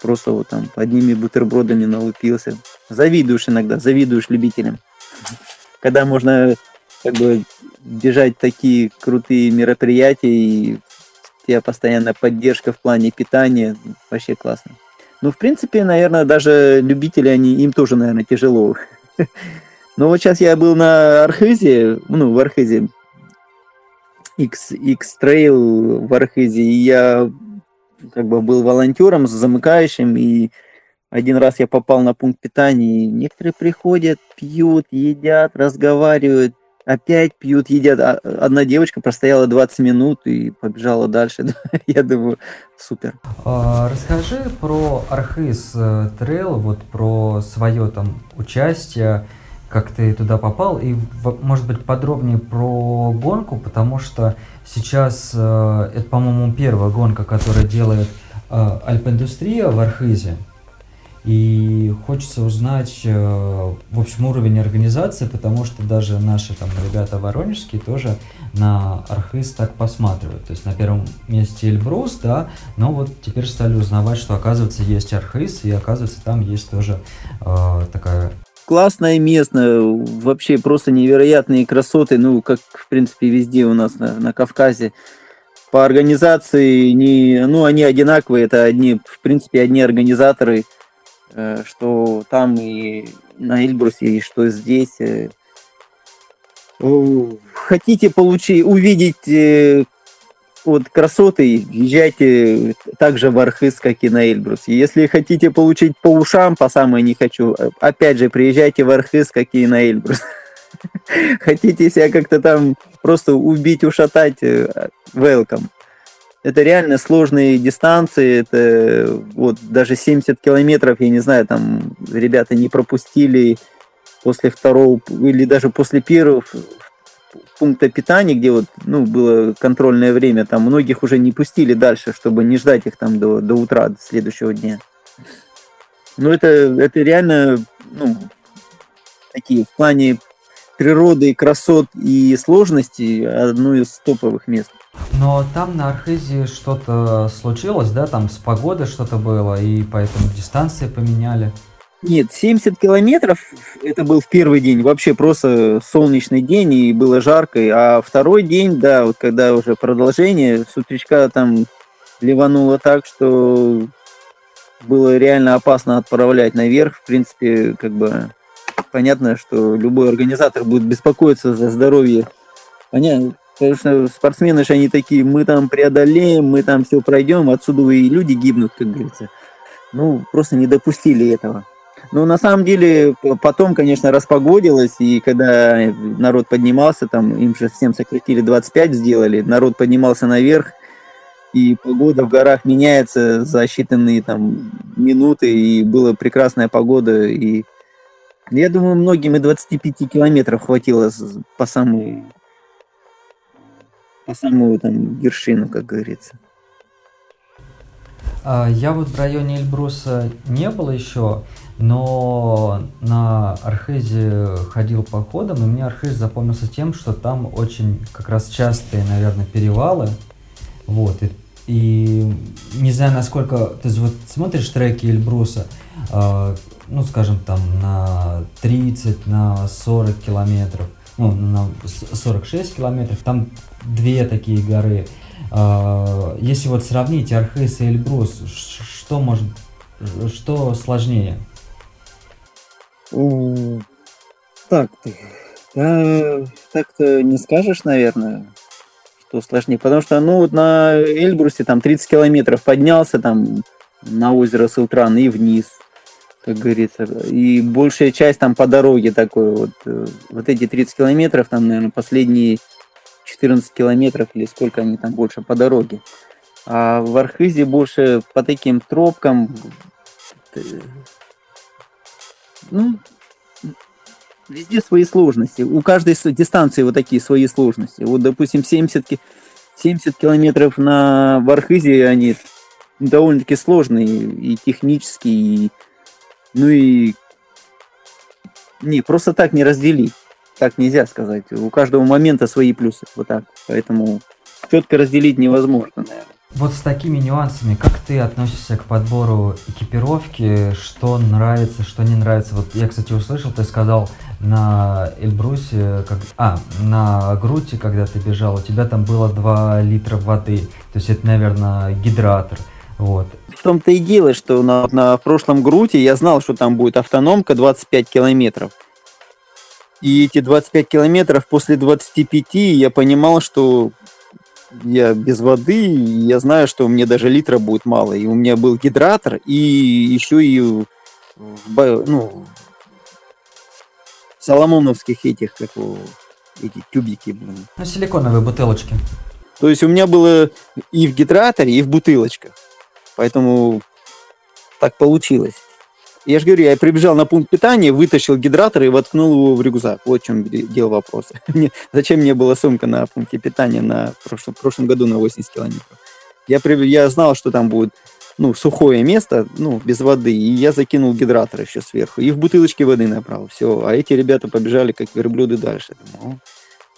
просто вот там одними бутербродами налупился. Завидуешь иногда, завидуешь любителям. Когда можно как бы бежать такие крутые мероприятия, и тебя постоянная поддержка в плане питания, вообще классно. Ну, в принципе, наверное, даже любители, они, им тоже, наверное, тяжело. Но вот сейчас я был на Архизе, ну, в Архизе, X, X-Trail в Архизе, и я как бы был волонтером, замыкающим, и один раз я попал на пункт питания, и некоторые приходят, пьют, едят, разговаривают, опять пьют, едят. А, одна девочка простояла 20 минут и побежала дальше. Я думаю, супер. А, расскажи про Архыз э, Trail, вот про свое там участие, как ты туда попал, и, может быть, подробнее про гонку, потому что сейчас э, это, по-моему, первая гонка, которая делает э, Альпиндустрия в Архызе. И хочется узнать, э, в общем, уровень организации, потому что даже наши там ребята воронежские тоже на Архыз так посматривают. То есть на первом месте Эльбрус, да, но вот теперь стали узнавать, что оказывается есть Архыз, и оказывается там есть тоже э, такая классное место, вообще просто невероятные красоты, ну, как, в принципе, везде у нас на, на Кавказе. По организации, не, ну, они одинаковые, это одни, в принципе, одни организаторы – что там и на Эльбрусе, и что здесь. Э, хотите получить, увидеть э, вот красоты, езжайте также в Архыз, как и на Эльбрус. Если хотите получить по ушам, по самой не хочу, опять же, приезжайте в Архыз, как и на Эльбрус. Хотите себя как-то там просто убить, ушатать, welcome это реально сложные дистанции, это вот даже 70 километров, я не знаю, там ребята не пропустили после второго или даже после первого пункта питания, где вот, ну, было контрольное время, там многих уже не пустили дальше, чтобы не ждать их там до, до утра, до следующего дня. Ну, это, это реально, ну, такие в плане природы, красот и сложности одно из топовых мест. Но там на Архизе что-то случилось, да, там с погодой что-то было, и поэтому дистанции поменяли. Нет, 70 километров, это был в первый день, вообще просто солнечный день, и было жарко, а второй день, да, вот когда уже продолжение, с утречка там ливануло так, что было реально опасно отправлять наверх, в принципе, как бы понятно, что любой организатор будет беспокоиться за здоровье. Понятно, конечно, спортсмены же они такие, мы там преодолеем, мы там все пройдем, отсюда и люди гибнут, как говорится. Ну, просто не допустили этого. Но на самом деле потом, конечно, распогодилось, и когда народ поднимался, там им же всем сократили 25 сделали, народ поднимался наверх, и погода в горах меняется за считанные там минуты, и была прекрасная погода, и я думаю, многим и 25 километров хватило по самую, по самую там вершину, как говорится. А, я вот в районе Эльбруса не был еще, но на Архизе ходил походом, и мне Архиз запомнился тем, что там очень как раз частые, наверное, перевалы. Вот, и, и не знаю, насколько... Есть вот смотришь треки Эльбруса, э, ну, скажем, там на 30, на 40 километров, ну, на 46 километров, там две такие горы. А, если вот сравнить Архыз и Эльбрус, что может, что сложнее? Так, да, так-то не скажешь, наверное, что сложнее, потому что, ну, вот на Эльбрусе там 30 километров поднялся там на озеро Сылтран и вниз, как говорится. И большая часть там по дороге такой вот. Э, вот эти 30 километров, там, наверное, последние 14 километров или сколько они там больше по дороге. А в Архизе больше по таким тропкам, э, ну, везде свои сложности. У каждой дистанции вот такие свои сложности. Вот, допустим, 70, 70 километров на в Архизе, они довольно-таки сложные и технически, и ну и не, просто так не разделить. Так нельзя сказать. У каждого момента свои плюсы. Вот так. Поэтому четко разделить невозможно, наверное. Вот с такими нюансами, как ты относишься к подбору экипировки, что нравится, что не нравится? Вот я, кстати, услышал, ты сказал на Эльбрусе, как, а, на Груте, когда ты бежал, у тебя там было 2 литра воды, то есть это, наверное, гидратор. Вот. В том-то и дело, что на, на прошлом груте я знал, что там будет автономка 25 километров. И эти 25 километров после 25 я понимал, что я без воды, я знаю, что мне даже литра будет мало. И у меня был гидратор, и еще и в, ну, соломоновских этих, как эти тюбики, блин. Ну, силиконовые бутылочки. То есть у меня было и в гидраторе, и в бутылочках. Поэтому так получилось. Я же говорю, я прибежал на пункт питания, вытащил гидратор и воткнул его в рюкзак. Вот в чем дело вопрос. Зачем мне была сумка на пункте питания на прошлом, прошлом году на 80 километров? Я, я знал, что там будет ну, сухое место, ну, без воды, и я закинул гидратор еще сверху, и в бутылочке воды набрал, все, а эти ребята побежали как верблюды дальше. Думаю,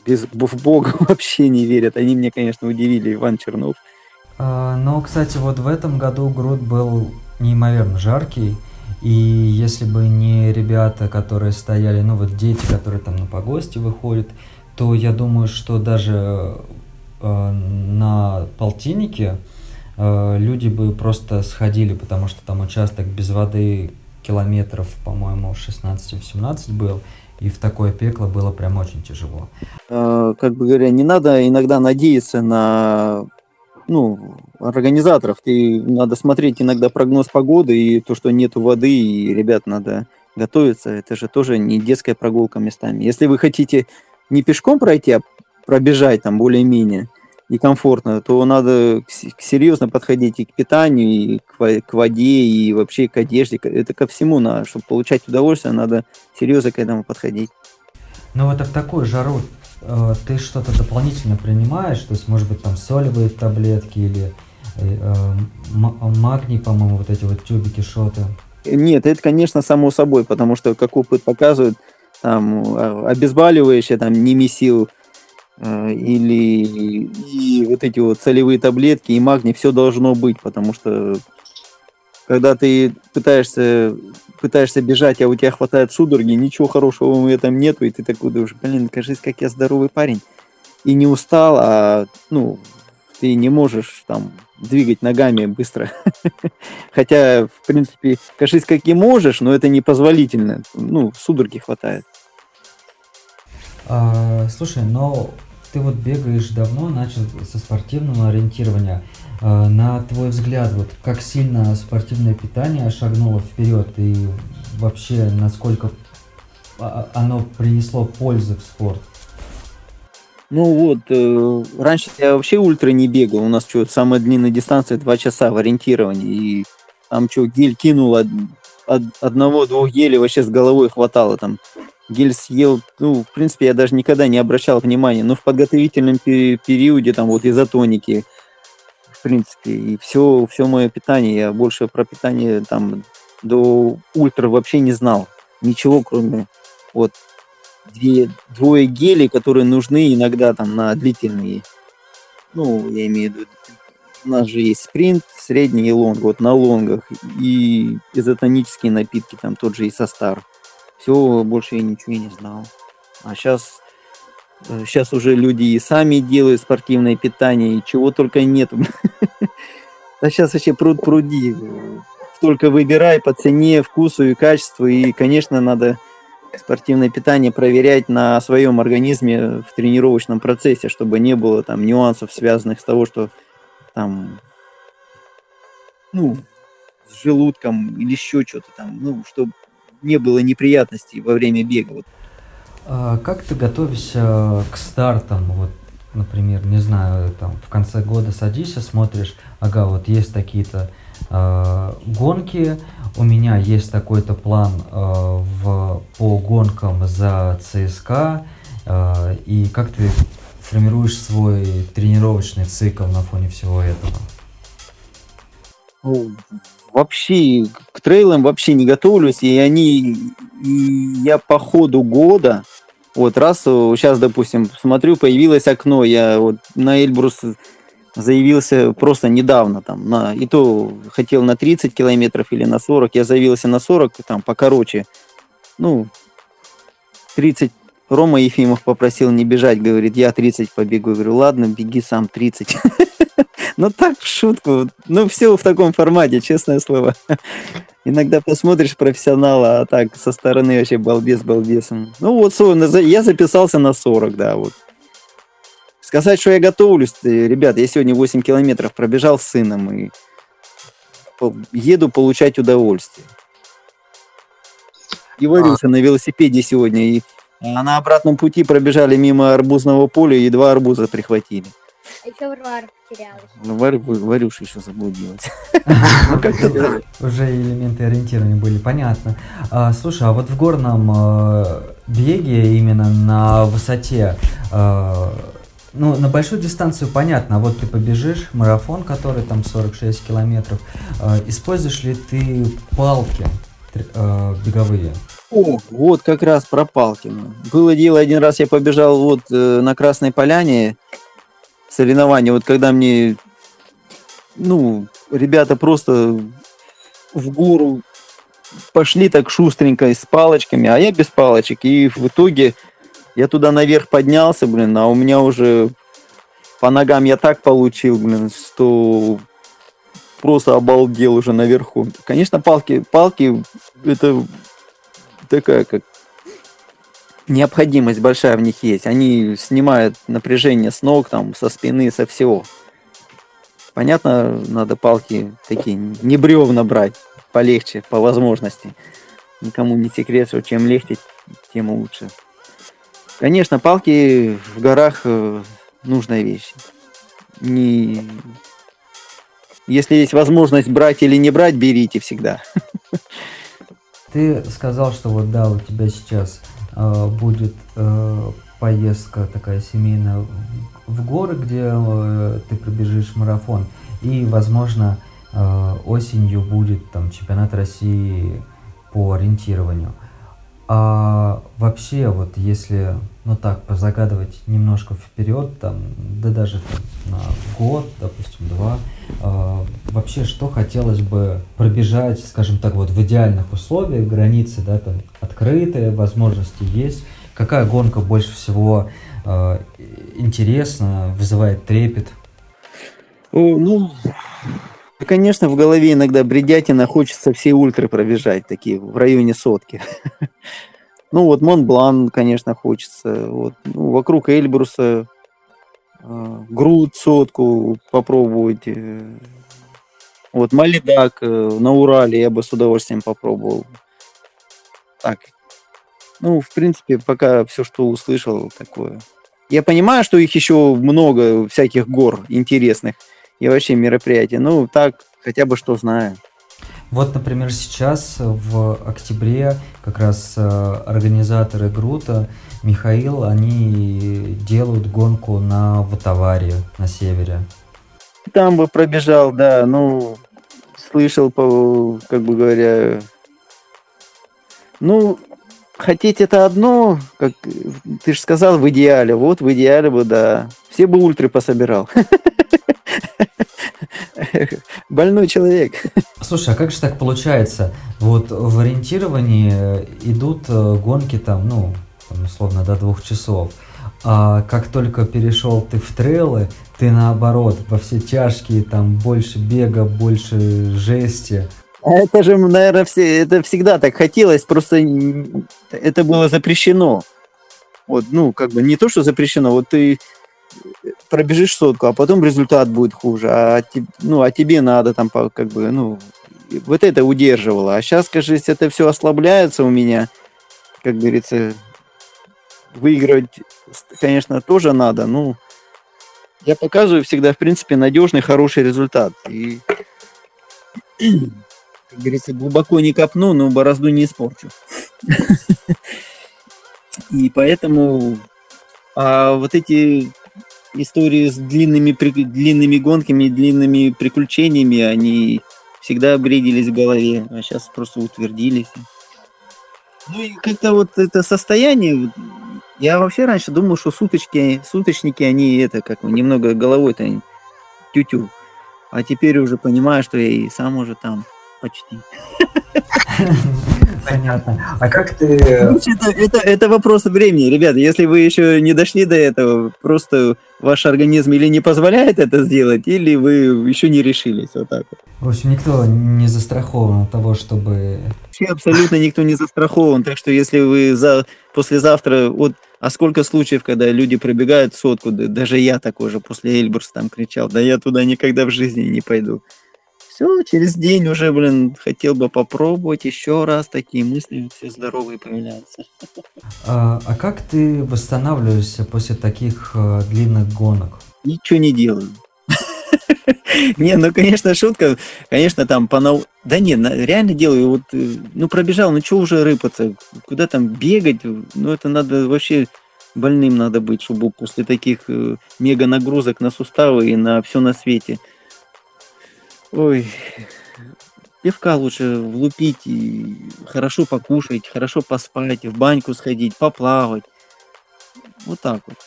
без, в Бога вообще не верят, они мне, конечно, удивили, Иван Чернов. А, но, кстати, вот в этом году груд был неимоверно жаркий, и если бы не ребята, которые стояли, ну вот дети, которые там на погосте выходят, то я думаю, что даже э, на полтиннике Э, люди бы просто сходили, потому что там участок без воды километров, по-моему, 16-17 был, и в такое пекло было прям очень тяжело. Э, как бы говоря, не надо иногда надеяться на ну, организаторов. Ты надо смотреть иногда прогноз погоды и то, что нету воды, и ребят надо готовиться. Это же тоже не детская прогулка местами. Если вы хотите не пешком пройти, а пробежать там более-менее, и комфортно, то надо серьезно подходить и к питанию, и к воде, и вообще к одежде. Это ко всему надо. Чтобы получать удовольствие, надо серьезно к этому подходить. Ну вот в такую жару э, ты что-то дополнительно принимаешь? То есть, может быть, там солевые таблетки или магний, по-моему, вот эти вот тюбики, шоты? Нет, это, конечно, само собой, потому что, как опыт показывает, там а, обезболивающее, там, немесил, Э, или и вот эти вот солевые таблетки и магний, все должно быть, потому что когда ты пытаешься пытаешься бежать, а у тебя хватает судороги, ничего хорошего в этом нету, и ты такой думаешь, блин, кажись, как я здоровый парень. И не устал, а, ну, ты не можешь там двигать ногами быстро. Хотя, в принципе, кажись, как и можешь, но это непозволительно. Ну, судороги хватает. А, слушай, но ты вот бегаешь давно, начал со спортивного ориентирования. А, на твой взгляд, вот как сильно спортивное питание шагнуло вперед и вообще насколько а, оно принесло пользы в спорт? Ну вот, э, раньше я вообще ультра не бегал. У нас что, самая длинная дистанция 2 часа в ориентировании. И там что, гель кинул, од, од, одного-двух гелей вообще с головой хватало. Там гель съел, ну, в принципе, я даже никогда не обращал внимания, но в подготовительном периоде, там, вот изотоники, в принципе, и все, все мое питание, я больше про питание, там, до ультра вообще не знал. Ничего, кроме вот две, двое гелей, которые нужны иногда там на длительные, ну, я имею в виду, у нас же есть спринт, средний и лонг, вот на лонгах, и изотонические напитки, там тот же и состар. Все, больше я ничего не знал. А сейчас, сейчас э, уже люди и сами делают спортивное питание, и чего только нет. А сейчас вообще пруд пруди. Только выбирай по цене, вкусу и качеству. И, конечно, надо спортивное питание проверять на своем организме в тренировочном процессе, чтобы не было там нюансов, связанных с того, что там, ну, с желудком или еще что-то там, ну, чтобы не было неприятностей во время бега. Вот. А как ты готовишься к стартам? Вот, например, не знаю, там в конце года садишься, смотришь, ага, вот есть такие-то э, гонки, у меня есть такой-то план э, в, по гонкам за ЦСКА, э, и как ты формируешь свой тренировочный цикл на фоне всего этого? вообще к трейлам вообще не готовлюсь, и они, и я по ходу года, вот раз сейчас, допустим, смотрю, появилось окно, я вот на Эльбрус заявился просто недавно, там, на, и то хотел на 30 километров или на 40, я заявился на 40, там, покороче, ну, 30 Рома Ефимов попросил не бежать, говорит, я 30 побегу. Я говорю, ладно, беги сам 30. Ну так, в шутку. Ну все в таком формате, честное слово. Иногда посмотришь профессионала, а так со стороны вообще балбес балбесом. Ну вот, я записался на 40, да, вот. Сказать, что я готовлюсь, ребят, я сегодня 8 километров пробежал с сыном и еду получать удовольствие. И варился а. на велосипеде сегодня, и на обратном пути пробежали мимо арбузного поля и два арбуза прихватили. А еще Варвара потерялась. Ну, Варю- Варюша еще заблудилась. Ну. Уже элементы ориентирования были, понятно. А, слушай, а вот в горном э, беге именно на высоте, э, ну, на большую дистанцию понятно, вот ты побежишь марафон, который там 46 километров, э, используешь ли ты палки э, беговые? О, вот как раз про Палкина. Было дело, один раз я побежал вот э, на Красной Поляне соревнования, вот когда мне, ну, ребята просто в гору пошли так шустренько с палочками, а я без палочек. И в итоге я туда наверх поднялся, блин, а у меня уже по ногам я так получил, блин, что просто обалдел уже наверху. Конечно, палки, палки это такая как необходимость большая в них есть. Они снимают напряжение с ног, там, со спины, со всего. Понятно, надо палки такие, не бревна брать, полегче, по возможности. Никому не секрет, что чем легче, тем лучше. Конечно, палки в горах э, нужная вещь. Не... Если есть возможность брать или не брать, берите всегда. Ты сказал, что вот да, у тебя сейчас э, будет э, поездка такая семейная в- горы, где э, ты пробежишь марафон, и, возможно, э, осенью будет там чемпионат России по ориентированию. А вообще, вот если, ну так, позагадывать немножко вперед, там, да даже на год, допустим, два, а, вообще, что хотелось бы пробежать, скажем так, вот в идеальных условиях, границы, да, там, открытые, возможности есть. Какая гонка больше всего э, интересна, вызывает трепет? О, ну, конечно, в голове иногда бредятина, хочется все ультры пробежать, такие в районе сотки. Ну, вот Монблан, конечно, хочется. Вот, ну, вокруг Эльбруса э, Груд сотку попробовать. э, Вот Малидак э, на Урале я бы с удовольствием попробовал. Так, ну, в принципе, пока все, что услышал, такое. Я понимаю, что их еще много всяких гор интересных и вообще мероприятий. Ну, так, хотя бы что знаю. Вот, например, сейчас в октябре как раз э, организаторы Грута, Михаил, они делают гонку на Ватаваре на севере. Там бы пробежал, да, ну, слышал, по, как бы говоря, ну, хотеть это одно, как ты же сказал, в идеале, вот в идеале бы, да, все бы ультры пособирал. Больной человек. Слушай, а как же так получается? Вот в ориентировании э, идут э, гонки там, ну, там, условно, до двух часов. А как только перешел ты в трейлы, ты наоборот, во все тяжкие, там больше бега, больше жести. А Это же, наверное, все, это всегда так хотелось, просто это было запрещено. Вот, ну, как бы не то, что запрещено, вот ты пробежишь сотку, а потом результат будет хуже, а, ну, а тебе надо там, как бы, ну, вот это удерживало. А сейчас, кажется, это все ослабляется у меня, как говорится, выигрывать, конечно, тоже надо, ну, я показываю всегда, в принципе, надежный, хороший результат. И как говорится, глубоко не копну, но борозду не испорчу. И поэтому а вот эти истории с длинными, длинными гонками, длинными приключениями, они всегда бредились в голове, а сейчас просто утвердились. Ну и как-то вот это состояние, я вообще раньше думал, что суточки, суточники, они это, как немного головой-то тю-тю. А теперь уже понимаю, что я и сам уже там почти. Понятно. А как ты... Это, это, это вопрос времени, ребята. Если вы еще не дошли до этого, просто ваш организм или не позволяет это сделать, или вы еще не решились. Вот так вот. В общем, никто не застрахован от того, чтобы... Вообще абсолютно никто не застрахован. Так что если вы за, послезавтра... Вот, а сколько случаев, когда люди пробегают сотку, да, даже я такой же после Эльбурса там кричал, да я туда никогда в жизни не пойду. Все, через день уже, блин, хотел бы попробовать еще раз, такие мысли все здоровые появляются. А, а как ты восстанавливаешься после таких э, длинных гонок? Ничего не делаю. Не, ну, конечно, шутка. Конечно, там по нау... Да нет, реально делаю. Вот, э, ну, пробежал, ну, что уже рыпаться? Куда там бегать? Ну, это надо вообще больным надо быть, чтобы после таких э, мега нагрузок на суставы и на все на свете. Ой, пивка лучше влупить и хорошо покушать, хорошо поспать, в баньку сходить, поплавать. Вот так вот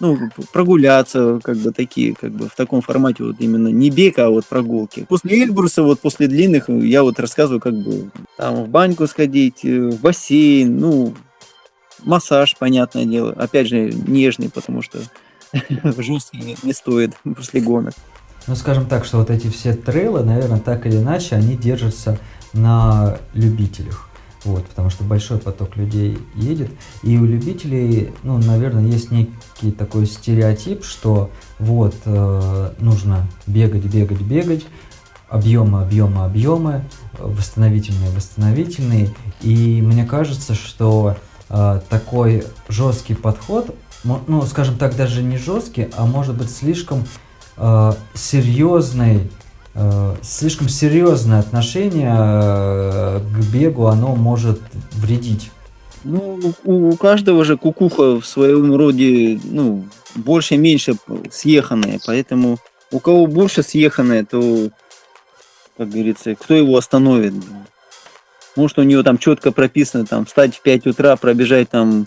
ну, прогуляться, как бы такие, как бы в таком формате вот именно не бег, а вот прогулки. После Эльбруса, вот после длинных, я вот рассказываю, как бы там в баньку сходить, э, в бассейн, ну, массаж, понятное дело. Опять же, нежный, потому что жесткий не стоит после гонок. Ну, скажем так, что вот эти все трейлы, наверное, так или иначе, они держатся на любителях. Вот, потому что большой поток людей едет. И у любителей, ну, наверное, есть некий такой стереотип, что вот э, нужно бегать, бегать, бегать, объемы, объемы, объемы, восстановительные, восстановительные. И мне кажется, что э, такой жесткий подход, ну, скажем так, даже не жесткий, а может быть слишком э, Э, слишком серьезное отношение э, к бегу, оно может вредить. Ну, у, у каждого же кукуха в своем роде, ну, больше-меньше съеханная, поэтому у кого больше съеханная, то, как говорится, кто его остановит? Может, у него там четко прописано, там, встать в 5 утра, пробежать там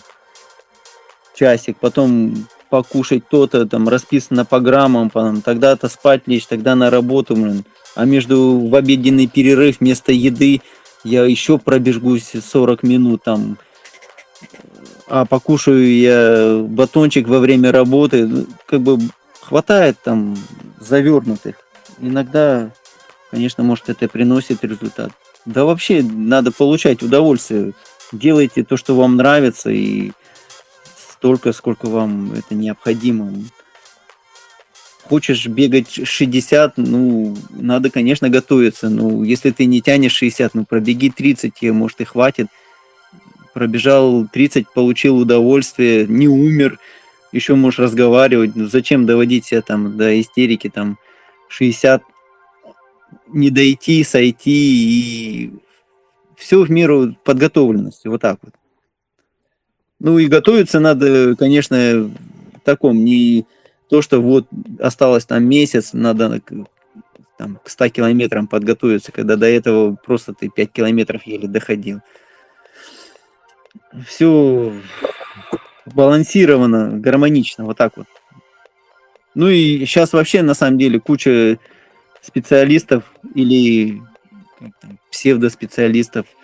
часик, потом покушать то-то, там расписано по граммам, по, тогда-то спать лечь, тогда на работу, блин. А между в обеденный перерыв вместо еды я еще пробежгусь 40 минут там. А покушаю я батончик во время работы. Ну, как бы хватает там завернутых. Иногда, конечно, может это приносит результат. Да вообще надо получать удовольствие. Делайте то, что вам нравится, и столько, сколько вам это необходимо. Хочешь бегать 60, ну, надо, конечно, готовиться. Ну, если ты не тянешь 60, ну, пробеги 30, тебе, может, и хватит. Пробежал 30, получил удовольствие, не умер, еще можешь разговаривать. Ну, зачем доводить себя там до истерики, там, 60, не дойти, сойти и все в меру подготовленности, вот так вот. Ну и готовиться надо, конечно, в таком, не то, что вот осталось там месяц, надо там, к 100 километрам подготовиться, когда до этого просто ты 5 километров еле доходил. Все балансировано, гармонично, вот так вот. Ну и сейчас вообще на самом деле куча специалистов или псевдоспециалистов –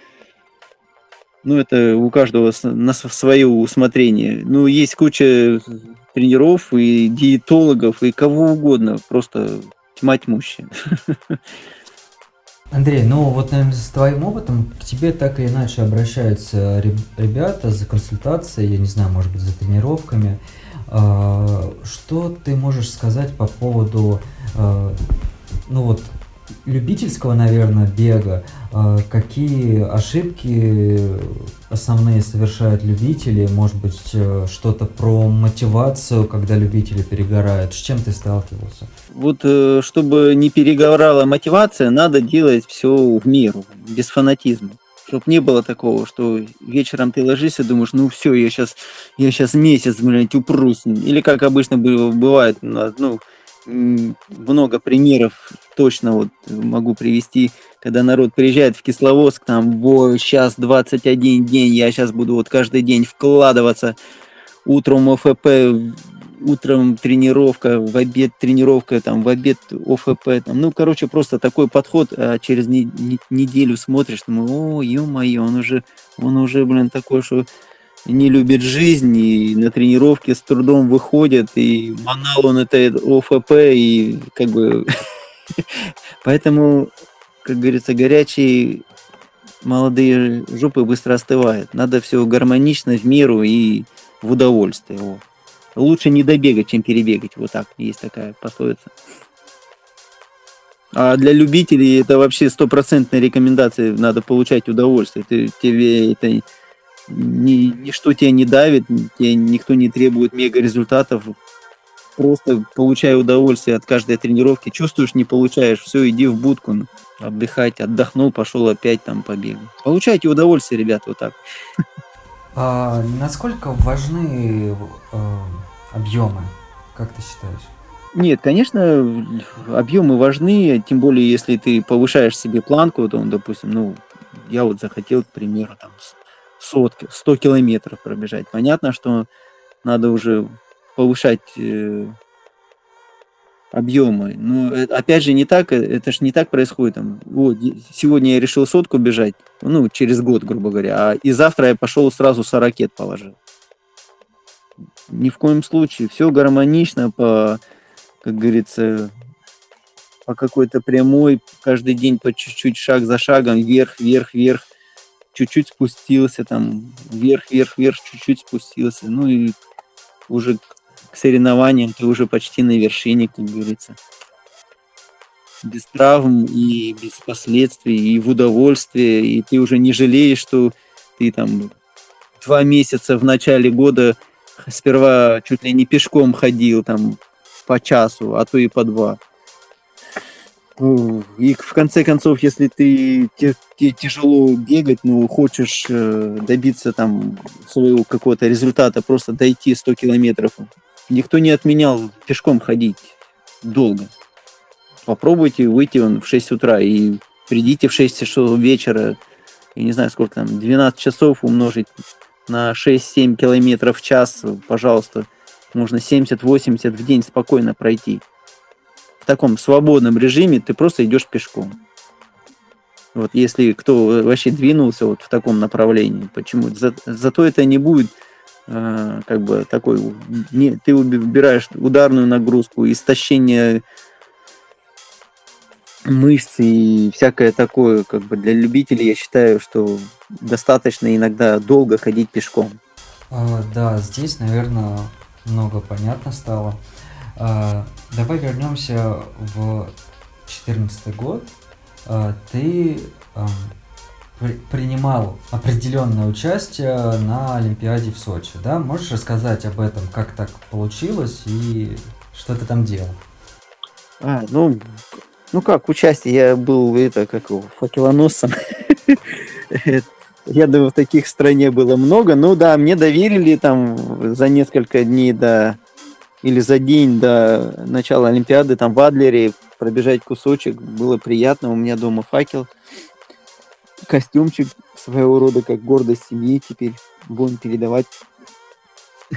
ну, это у каждого на свое усмотрение. Ну, есть куча тренеров и диетологов, и кого угодно. Просто тьма тьмущая. Андрей, ну вот, наверное, с твоим опытом к тебе так или иначе обращаются ребята за консультацией, я не знаю, может быть, за тренировками. А, что ты можешь сказать по поводу, а, ну вот, любительского, наверное, бега, а, какие ошибки основные совершают любители, может быть, э, что-то про мотивацию, когда любители перегорают, с чем ты сталкивался? Вот э, чтобы не перегорала мотивация, надо делать все в меру, без фанатизма. Чтобы не было такого, что вечером ты ложишься думаешь, ну все, я сейчас, я сейчас месяц, блядь, упрусь. Или как обычно бывает, ну, много примеров точно вот могу привести, когда народ приезжает в Кисловодск, там, во, сейчас 21 день, я сейчас буду вот каждый день вкладываться, утром ОФП, утром тренировка, в обед тренировка, там, в обед ОФП, там, ну, короче, просто такой подход, а через не, не, неделю смотришь, думаю, о, ё-моё, он уже, он уже, блин, такой, что не любит жизнь, и на тренировке с трудом выходит, и манал он это ОФП, и как бы... Поэтому, как говорится, горячие молодые жопы быстро остывают. Надо все гармонично, в меру и в удовольствие. Лучше не добегать, чем перебегать. Вот так, есть такая пословица. А для любителей это вообще стопроцентная рекомендация, надо получать удовольствие. Ты, тебе это ни, ничто тебя не давит, тебе никто не требует мега результатов. Просто получай удовольствие от каждой тренировки. Чувствуешь, не получаешь, все, иди в будку ну, отдыхать. Отдохнул, пошел опять там побегал. Получайте удовольствие, ребят, вот так. А насколько важны э, объемы, как ты считаешь? Нет, конечно, объемы важны, тем более, если ты повышаешь себе планку, то, допустим, ну, я вот захотел, к примеру, там, сотки, 100 километров пробежать. Понятно, что надо уже повышать э, объемы. Но это, опять же не так, э, это же не так происходит. Там, вот, сегодня я решил сотку бежать, ну, через год, грубо говоря, а и завтра я пошел сразу 40 положил. Ни в коем случае. Все гармонично по, как говорится, по какой-то прямой, каждый день по чуть-чуть, шаг за шагом, вверх, вверх, вверх, чуть-чуть спустился, там, вверх, вверх, вверх, чуть-чуть спустился. Ну и уже соревнованиям ты уже почти на вершине, как говорится. Без травм и без последствий, и в удовольствие, и ты уже не жалеешь, что ты там два месяца в начале года сперва чуть ли не пешком ходил там по часу, а то и по два. И в конце концов, если ты тебе тяжело бегать, ну, хочешь э, добиться там своего какого-то результата, просто дойти 100 километров, никто не отменял пешком ходить долго. Попробуйте выйти в 6 утра и придите в 6 часов вечера, я не знаю сколько там, 12 часов умножить на 6-7 километров в час, пожалуйста, можно 70-80 в день спокойно пройти. В таком свободном режиме ты просто идешь пешком. Вот если кто вообще двинулся вот в таком направлении, почему? За, зато это не будет как бы такой, не, ты убираешь ударную нагрузку, истощение мышц и всякое такое, как бы для любителей я считаю, что достаточно иногда долго ходить пешком. А, да, здесь, наверное, много понятно стало. А, давай вернемся в 2014 год. А, ты принимал определенное участие на Олимпиаде в Сочи, да? Можешь рассказать об этом, как так получилось и что ты там делал? А, ну, ну как, участие, я был, это, как его, факелоносцем. Я думаю, в таких стране было много. Ну да, мне доверили там за несколько дней до или за день до начала Олимпиады там в Адлере пробежать кусочек. Было приятно. У меня дома факел. Костюмчик своего рода, как гордость семьи теперь будем передавать.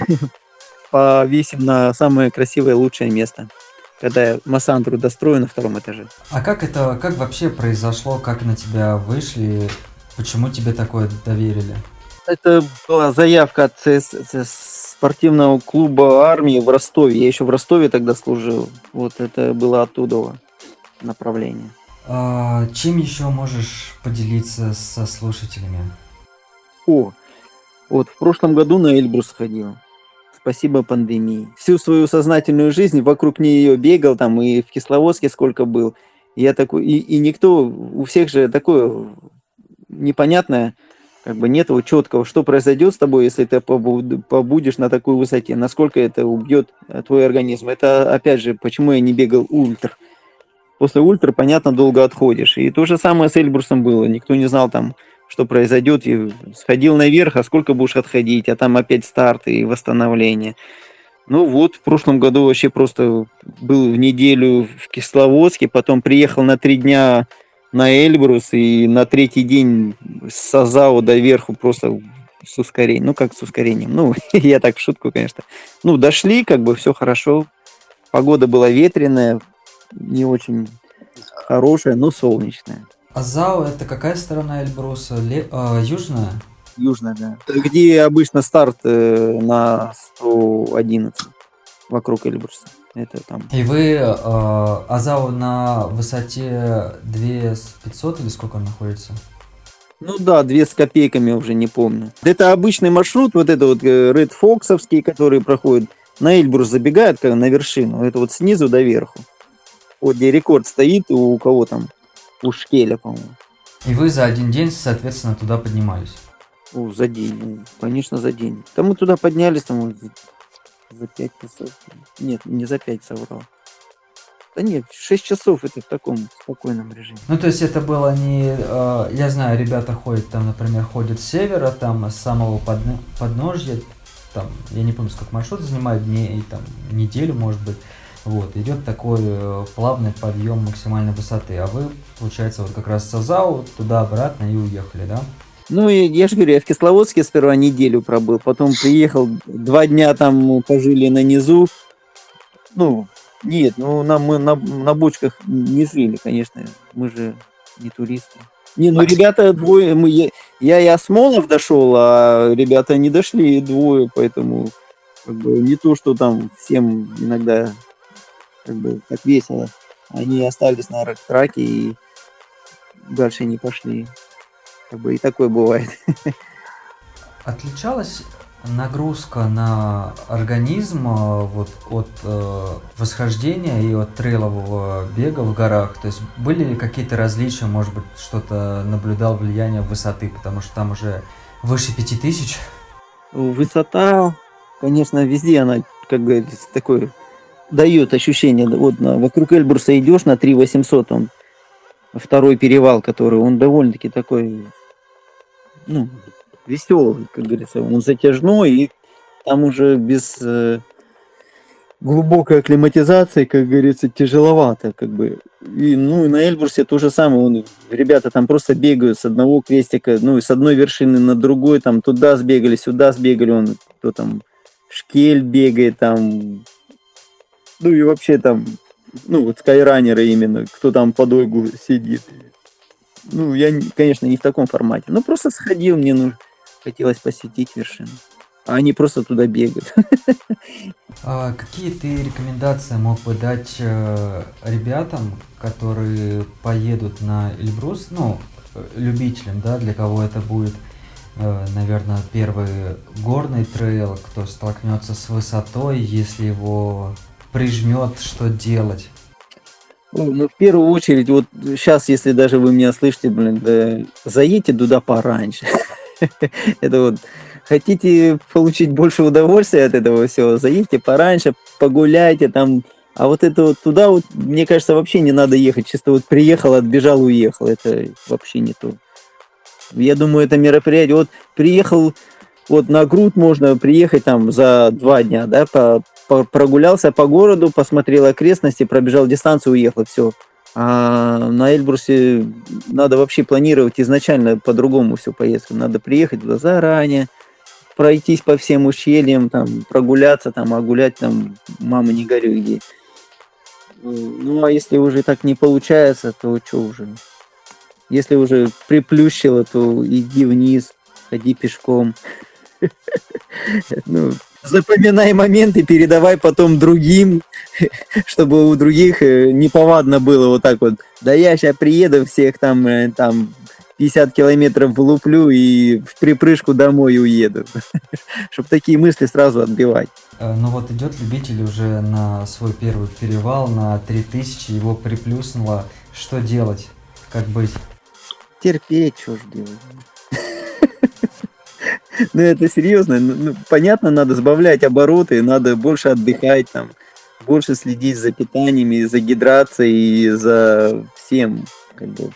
Повесим на самое красивое, лучшее место когда я Массандру дострою на втором этаже. А как это, как вообще произошло, как на тебя вышли, почему тебе такое доверили? Это была заявка от спортивного клуба армии в Ростове. Я еще в Ростове тогда служил. Вот это было оттуда направление. А, чем еще можешь поделиться со слушателями? О, вот в прошлом году на Эльбрус ходил. Спасибо пандемии. Всю свою сознательную жизнь вокруг нее бегал, там и в Кисловодске сколько был. Я такой, и, и никто, у всех же такое непонятное, как бы нет четкого, что произойдет с тобой, если ты побудешь на такой высоте, насколько это убьет э, твой организм. Это, опять же, почему я не бегал ультра. После ультра, понятно, долго отходишь. И то же самое с Эльбрусом было. Никто не знал там, что произойдет, и сходил наверх, а сколько будешь отходить, а там опять старт и восстановление. Ну вот, в прошлом году вообще просто был в неделю в Кисловодске, потом приехал на три дня на Эльбрус, и на третий день с Сазао до верху просто с ускорением. Ну, как с ускорением. Ну, я так в шутку, конечно. Ну, дошли, как бы все хорошо. Погода была ветреная, не очень хорошая, но солнечная. Азау это какая сторона Эльбруса? Ле... А, южная? Южная, да. Где обычно старт э, на 111 вокруг Эльбруса. Это там. И вы э, Азау на высоте 2500 или сколько он находится? Ну да, две с копейками уже не помню. Это обычный маршрут, вот это вот э, Red Фоксовский, который проходит на Эльбрус, забегает как на вершину. Это вот снизу до верху. Вот где рекорд стоит у кого там, у Шкеля, по-моему. И вы за один день, соответственно, туда поднимались? О, за день, ну, конечно, за день. Там мы туда поднялись, там за, за 5 часов. Нет, не за 5 соврал. Да нет, 6 часов это в таком спокойном режиме. Ну, то есть это было не... э, я знаю, ребята ходят там, например, ходят с севера, там, с самого подн- подножья, там, я не помню, сколько маршрут занимает, дней, там, неделю, может быть. Вот, идет такой э, плавный подъем максимальной высоты. А вы, получается, вот как раз с Азау туда-обратно и уехали, да? Ну, и я же говорю, я в Кисловодске сперва неделю пробыл, потом приехал, два дня там пожили на низу. Ну, нет, ну нам мы на, на бочках не жили, конечно, мы же не туристы. Не, ну ребята двое, мы, я, я и Осмолов дошел, а ребята не дошли двое, поэтому как бы не то, что там всем иногда как бы так весело. Они остались на траке и дальше не пошли. Как бы и такое бывает. Отличалась нагрузка на организм э, вот от э, восхождения и от трейлового бега в горах? То есть были ли какие-то различия, может быть, что-то наблюдал влияние высоты, потому что там уже выше 5000? Высота, конечно, везде она, как говорится, такое дает ощущение. Вот на, вокруг Эльбруса идешь на 3800, он второй перевал, который, он довольно-таки такой, ну, веселый, как говорится, он затяжной, и там уже без э, глубокой акклиматизации, как говорится, тяжеловато, как бы. И, ну, и на Эльбрусе то же самое, он, ребята там просто бегают с одного крестика, ну, и с одной вершины на другой, там, туда сбегали, сюда сбегали, он, кто там, Шкель бегает, там, ну, и вообще там, ну, вот скайранеры именно, кто там по дойгу сидит. Ну, я, не- конечно, не в таком формате. Ну, просто сходил, мне ну, хотелось посетить вершину. А они просто туда бегают. А какие ты рекомендации мог бы дать э, ребятам, которые поедут на Эльбрус, ну, э, любителям, да, для кого это будет, э, наверное, первый горный трейл, кто столкнется с высотой, если его прижмет, что делать? Ну, ну, в первую очередь, вот сейчас, если даже вы меня слышите, блин, да, заедьте туда пораньше. Это вот, хотите получить больше удовольствия от этого всего, заедьте пораньше, погуляйте там. А вот это вот туда вот, мне кажется, вообще не надо ехать. Чисто вот приехал, отбежал, уехал. Это вообще не то. Я думаю, это мероприятие. Вот приехал, вот на груд можно приехать там за два дня, да, по, прогулялся по городу, посмотрел окрестности, пробежал дистанцию, уехал, все. А на Эльбрусе надо вообще планировать изначально по-другому всю поездку. Надо приехать туда заранее, пройтись по всем ущельям, там, прогуляться, там, а гулять там, мама не горюй где. Ну, а если уже так не получается, то что уже? Если уже приплющило, то иди вниз, ходи пешком. Ну, запоминай моменты, передавай потом другим, чтобы у других э, неповадно было вот так вот. Да я сейчас приеду, всех там, э, там 50 километров влуплю и в припрыжку домой уеду. Чтобы такие мысли сразу отбивать. Э, Ну вот идет любитель уже на свой первый перевал на 3000, его приплюснуло. Что делать? Как быть? Терпеть, что ж делать. Ну, это серьезно. Ну, ну, понятно, надо сбавлять обороты, надо больше отдыхать, там, больше следить за питаниями, за гидрацией, за всем. Как бы.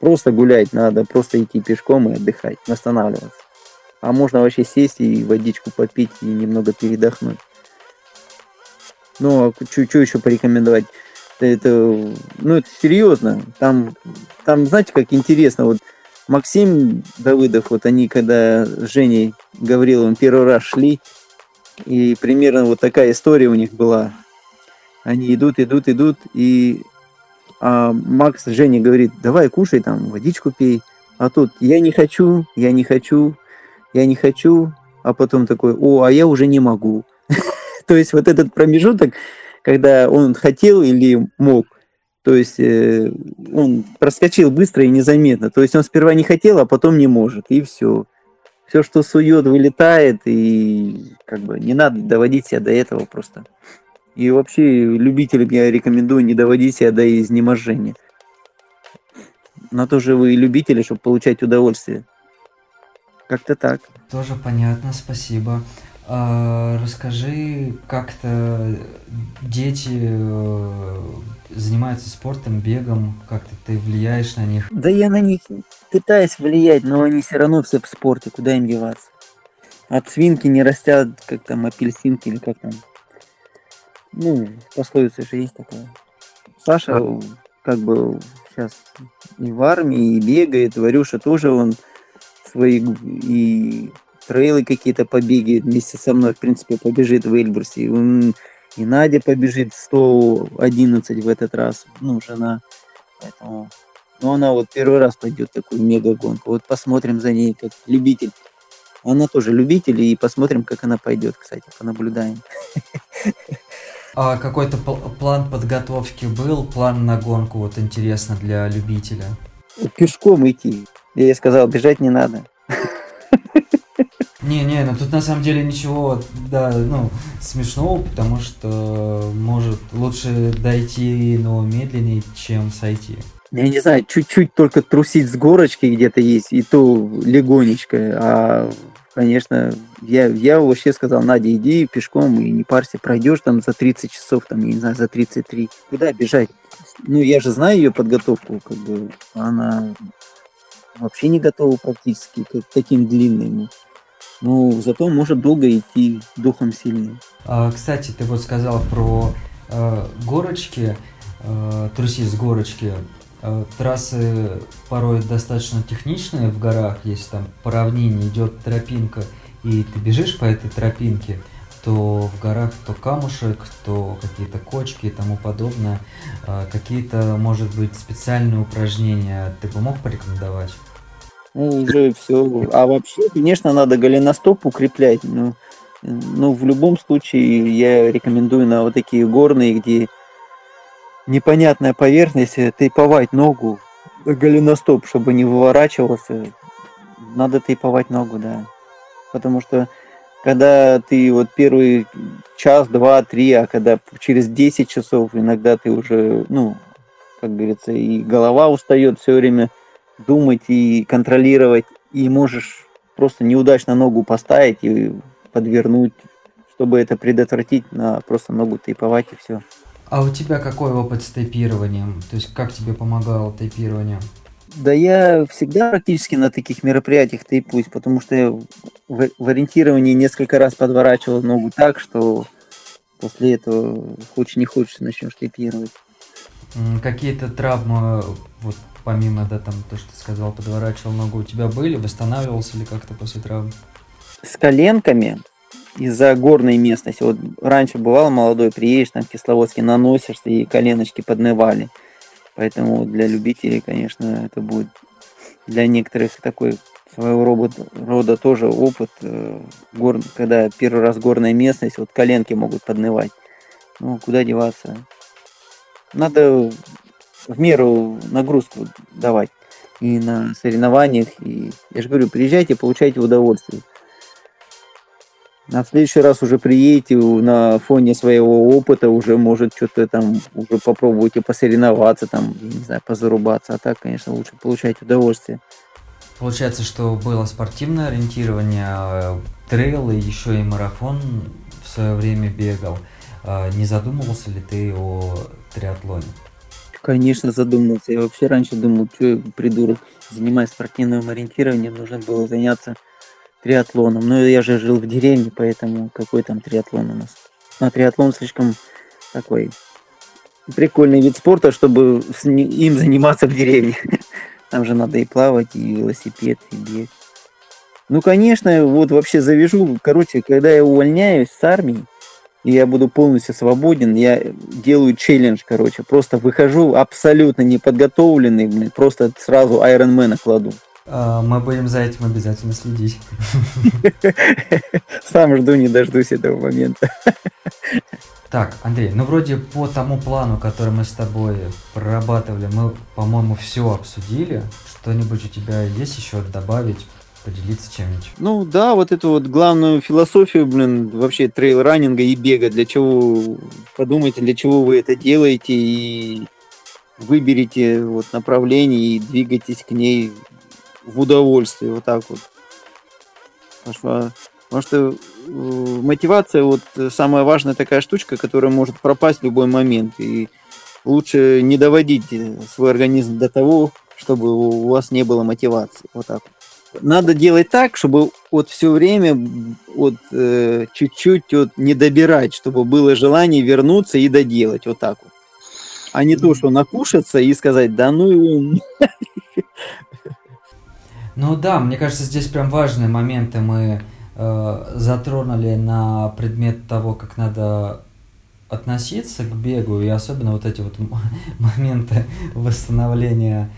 Просто гулять надо, просто идти пешком и отдыхать, восстанавливаться. А можно вообще сесть и водичку попить и немного передохнуть. Ну, а что еще порекомендовать? Это, ну, это серьезно. Там, там, знаете, как интересно, вот Максим Давыдов, вот они когда с Женей Гавриловым первый раз шли, и примерно вот такая история у них была. Они идут, идут, идут, и а Макс Жене говорит, давай кушай там, водичку пей. А тут я не хочу, я не хочу, я не хочу, а потом такой, о, а я уже не могу. То есть вот этот промежуток, когда он хотел или мог, то есть э, он проскочил быстро и незаметно. То есть он сперва не хотел, а потом не может, и все. Все, что сует, вылетает, и как бы не надо доводить себя до этого просто. И вообще любителям я рекомендую не доводить себя до изнеможения. На то же вы любители, чтобы получать удовольствие. Как-то так. Тоже понятно, спасибо. А, расскажи, как-то дети э, занимаются спортом, бегом, как-то ты влияешь на них? Да я на них пытаюсь влиять, но они все равно все в спорте, куда им деваться? От свинки не растят, как там, апельсинки или как там. Ну, пословица же есть такая. Саша а... как бы сейчас и в армии, и бегает, Варюша тоже он свои и трейлы какие-то побеги вместе со мной, в принципе, побежит в Эльбрусе. Он, и Надя побежит 111 в этот раз, ну, жена. Поэтому, ну, она вот первый раз пойдет такую мега-гонку. Вот посмотрим за ней, как любитель. Она тоже любитель, и посмотрим, как она пойдет, кстати, понаблюдаем. А какой-то план подготовки был, план на гонку, вот интересно для любителя? Пешком идти. Я ей сказал, бежать не надо. Не-не, ну тут на самом деле ничего, да, ну, смешного, потому что, может, лучше дойти, но медленнее, чем сойти. Я не знаю, чуть-чуть только трусить с горочки где-то есть, и то легонечко, а, конечно, я, я вообще сказал, Надя, иди пешком и не парься, пройдешь там за 30 часов, там, я не знаю, за 33. Куда бежать? Ну, я же знаю ее подготовку, как бы, она вообще не готова практически к таким длинным. Ну, зато может долго идти духом сильным. А, кстати, ты вот сказал про э, горочки, э, трусить с горочки. Э, трассы порой достаточно техничные в горах, если там по равнине идет тропинка, и ты бежишь по этой тропинке, то в горах то камушек, то какие-то кочки и тому подобное. Э, какие-то, может быть, специальные упражнения ты бы мог порекомендовать? Ну, уже все. А вообще, конечно, надо голеностоп укреплять, но, но в любом случае я рекомендую на вот такие горные, где непонятная поверхность, э, тейповать ногу, голеностоп, чтобы не выворачивался. Надо тейповать ногу, да. Потому что когда ты вот первый час, два, три, а когда через 10 часов иногда ты уже, ну, как говорится, и голова устает все время думать и контролировать, и можешь просто неудачно ногу поставить и подвернуть, чтобы это предотвратить, на просто ногу тейповать и все. А у тебя какой опыт с тейпированием? То есть как тебе помогало тейпирование? Да я всегда практически на таких мероприятиях тейпуюсь, потому что я в, в ориентировании несколько раз подворачивал ногу так, что после этого хочешь не хочешь начнешь тейпировать. Какие-то травмы вот помимо, да, там, то, что ты сказал, подворачивал ногу, у тебя были? Восстанавливался ли как-то после травм? С коленками из-за горной местности. Вот раньше бывало молодой, приедешь там в Кисловодске, наносишься, и коленочки поднывали. Поэтому для любителей, конечно, это будет для некоторых такой своего рода, рода тоже опыт, э, гор, когда первый раз горная местность, вот коленки могут поднывать. Ну, куда деваться? Надо в меру нагрузку давать и на соревнованиях. И я же говорю, приезжайте, получайте удовольствие. На следующий раз уже приедете на фоне своего опыта, уже может что-то там, уже попробуйте посоревноваться, там, я не знаю, позарубаться. А так, конечно, лучше получать удовольствие. Получается, что было спортивное ориентирование, э, трейл и еще и марафон в свое время бегал. А не задумывался ли ты о триатлоне? Конечно, задумался. Я вообще раньше думал, что я придурок, занимаясь спортивным ориентированием, нужно было заняться триатлоном. Но я же жил в деревне, поэтому какой там триатлон у нас? А триатлон слишком такой прикольный вид спорта, чтобы им заниматься в деревне. Там же надо и плавать, и велосипед, и бег. Ну, конечно, вот вообще завяжу. Короче, когда я увольняюсь с армии, и я буду полностью свободен, я делаю челлендж, короче, просто выхожу абсолютно неподготовленный, блин, просто сразу Ironman кладу. А, мы будем за этим обязательно следить. Сам жду, не дождусь этого момента. Так, Андрей, ну вроде по тому плану, который мы с тобой прорабатывали, мы, по-моему, все обсудили. Что-нибудь у тебя есть еще добавить, поделиться чем-нибудь. Ну да, вот эту вот главную философию, блин, вообще трейл-раннинга и бега, для чего, подумайте, для чего вы это делаете и выберите вот направление и двигайтесь к ней в удовольствие, вот так вот. Что, потому что э, мотивация вот самая важная такая штучка, которая может пропасть в любой момент. И лучше не доводить свой организм до того, чтобы у вас не было мотивации. Вот так вот. Надо делать так, чтобы вот все время вот э, чуть-чуть вот не добирать, чтобы было желание вернуться и доделать вот так вот. А не то, что накушаться и сказать, да ну его. Ну да, мне кажется, здесь прям важные моменты мы э, затронули на предмет того, как надо относиться к бегу, и особенно вот эти вот моменты восстановления,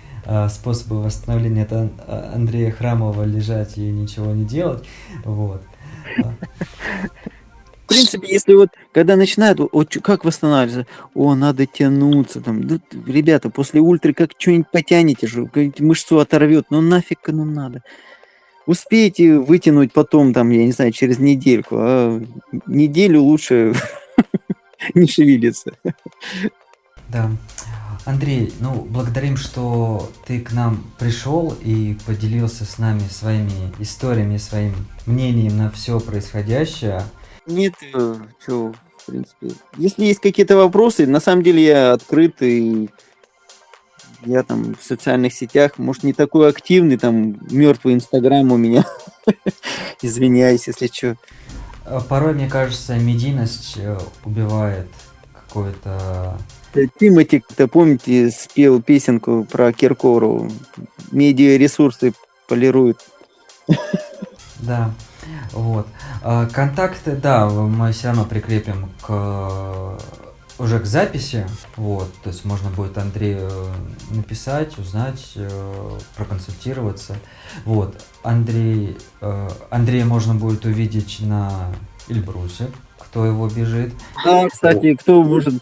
способы восстановления, это Андрея Храмова лежать и ничего не делать, вот. В принципе, если вот, когда начинают, вот как восстанавливаться, о, надо тянуться, там, да, ребята, после ультры как что-нибудь потянете же, мышцу оторвет, ну нафиг оно надо. Успеете вытянуть потом, там, я не знаю, через недельку, а неделю лучше не шевелиться. Да. Андрей, ну, благодарим, что ты к нам пришел и поделился с нами своими историями, своим мнением на все происходящее. Нет, э, что, в принципе. Если есть какие-то вопросы, на самом деле я открыт и я там в социальных сетях, может, не такой активный, там мертвый Инстаграм у меня. Извиняюсь, если что. Э, порой, мне кажется, медийность э, убивает какое-то... Тимати, кто помните, спел песенку про Киркору. Медиаресурсы полируют. Да. Вот. А, контакты, да, мы все равно прикрепим к уже к записи, вот, то есть можно будет Андрею написать, узнать, э, проконсультироваться, вот, Андрей, э, Андрея можно будет увидеть на Эльбрусе, кто его бежит. Да, кстати, кто может, э,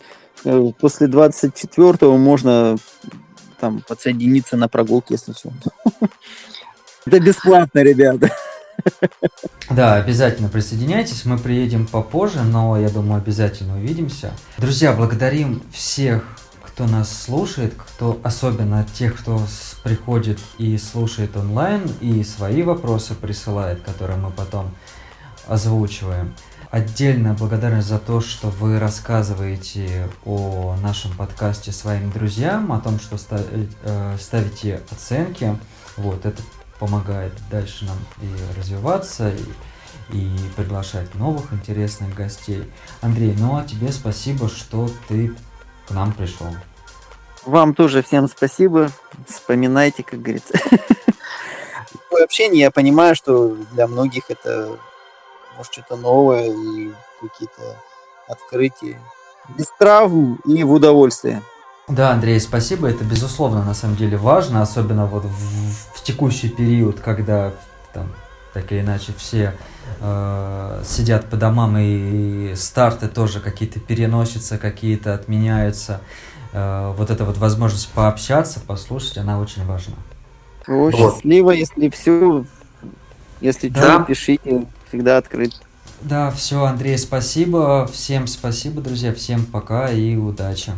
после 24-го можно там подсоединиться на прогулке, если что. Это бесплатно, ребята. Да, обязательно присоединяйтесь. Мы приедем попозже, но я думаю, обязательно увидимся. Друзья, благодарим всех, кто нас слушает, кто особенно тех, кто приходит и слушает онлайн и свои вопросы присылает, которые мы потом озвучиваем. Отдельно благодарность за то, что вы рассказываете о нашем подкасте своим друзьям, о том, что э, ставите оценки. Вот, это помогает дальше нам и развиваться, и, и приглашать новых интересных гостей. Андрей, ну а тебе спасибо, что ты к нам пришел. Вам тоже всем спасибо. Вспоминайте, как говорится. Такое общение, я понимаю, что для многих это может что-то новое и какие-то открытия. Без травм и в удовольствие. Да, Андрей, спасибо. Это, безусловно, на самом деле важно, особенно вот в, в текущий период, когда там, так или иначе все э, сидят по домам и, и старты тоже какие-то переносятся, какие-то отменяются. Э, вот эта вот возможность пообщаться, послушать, она очень важна. О, счастливо, если все, если да. что, пишите, всегда открыт. Да, все, Андрей, спасибо. Всем спасибо, друзья. Всем пока и удачи.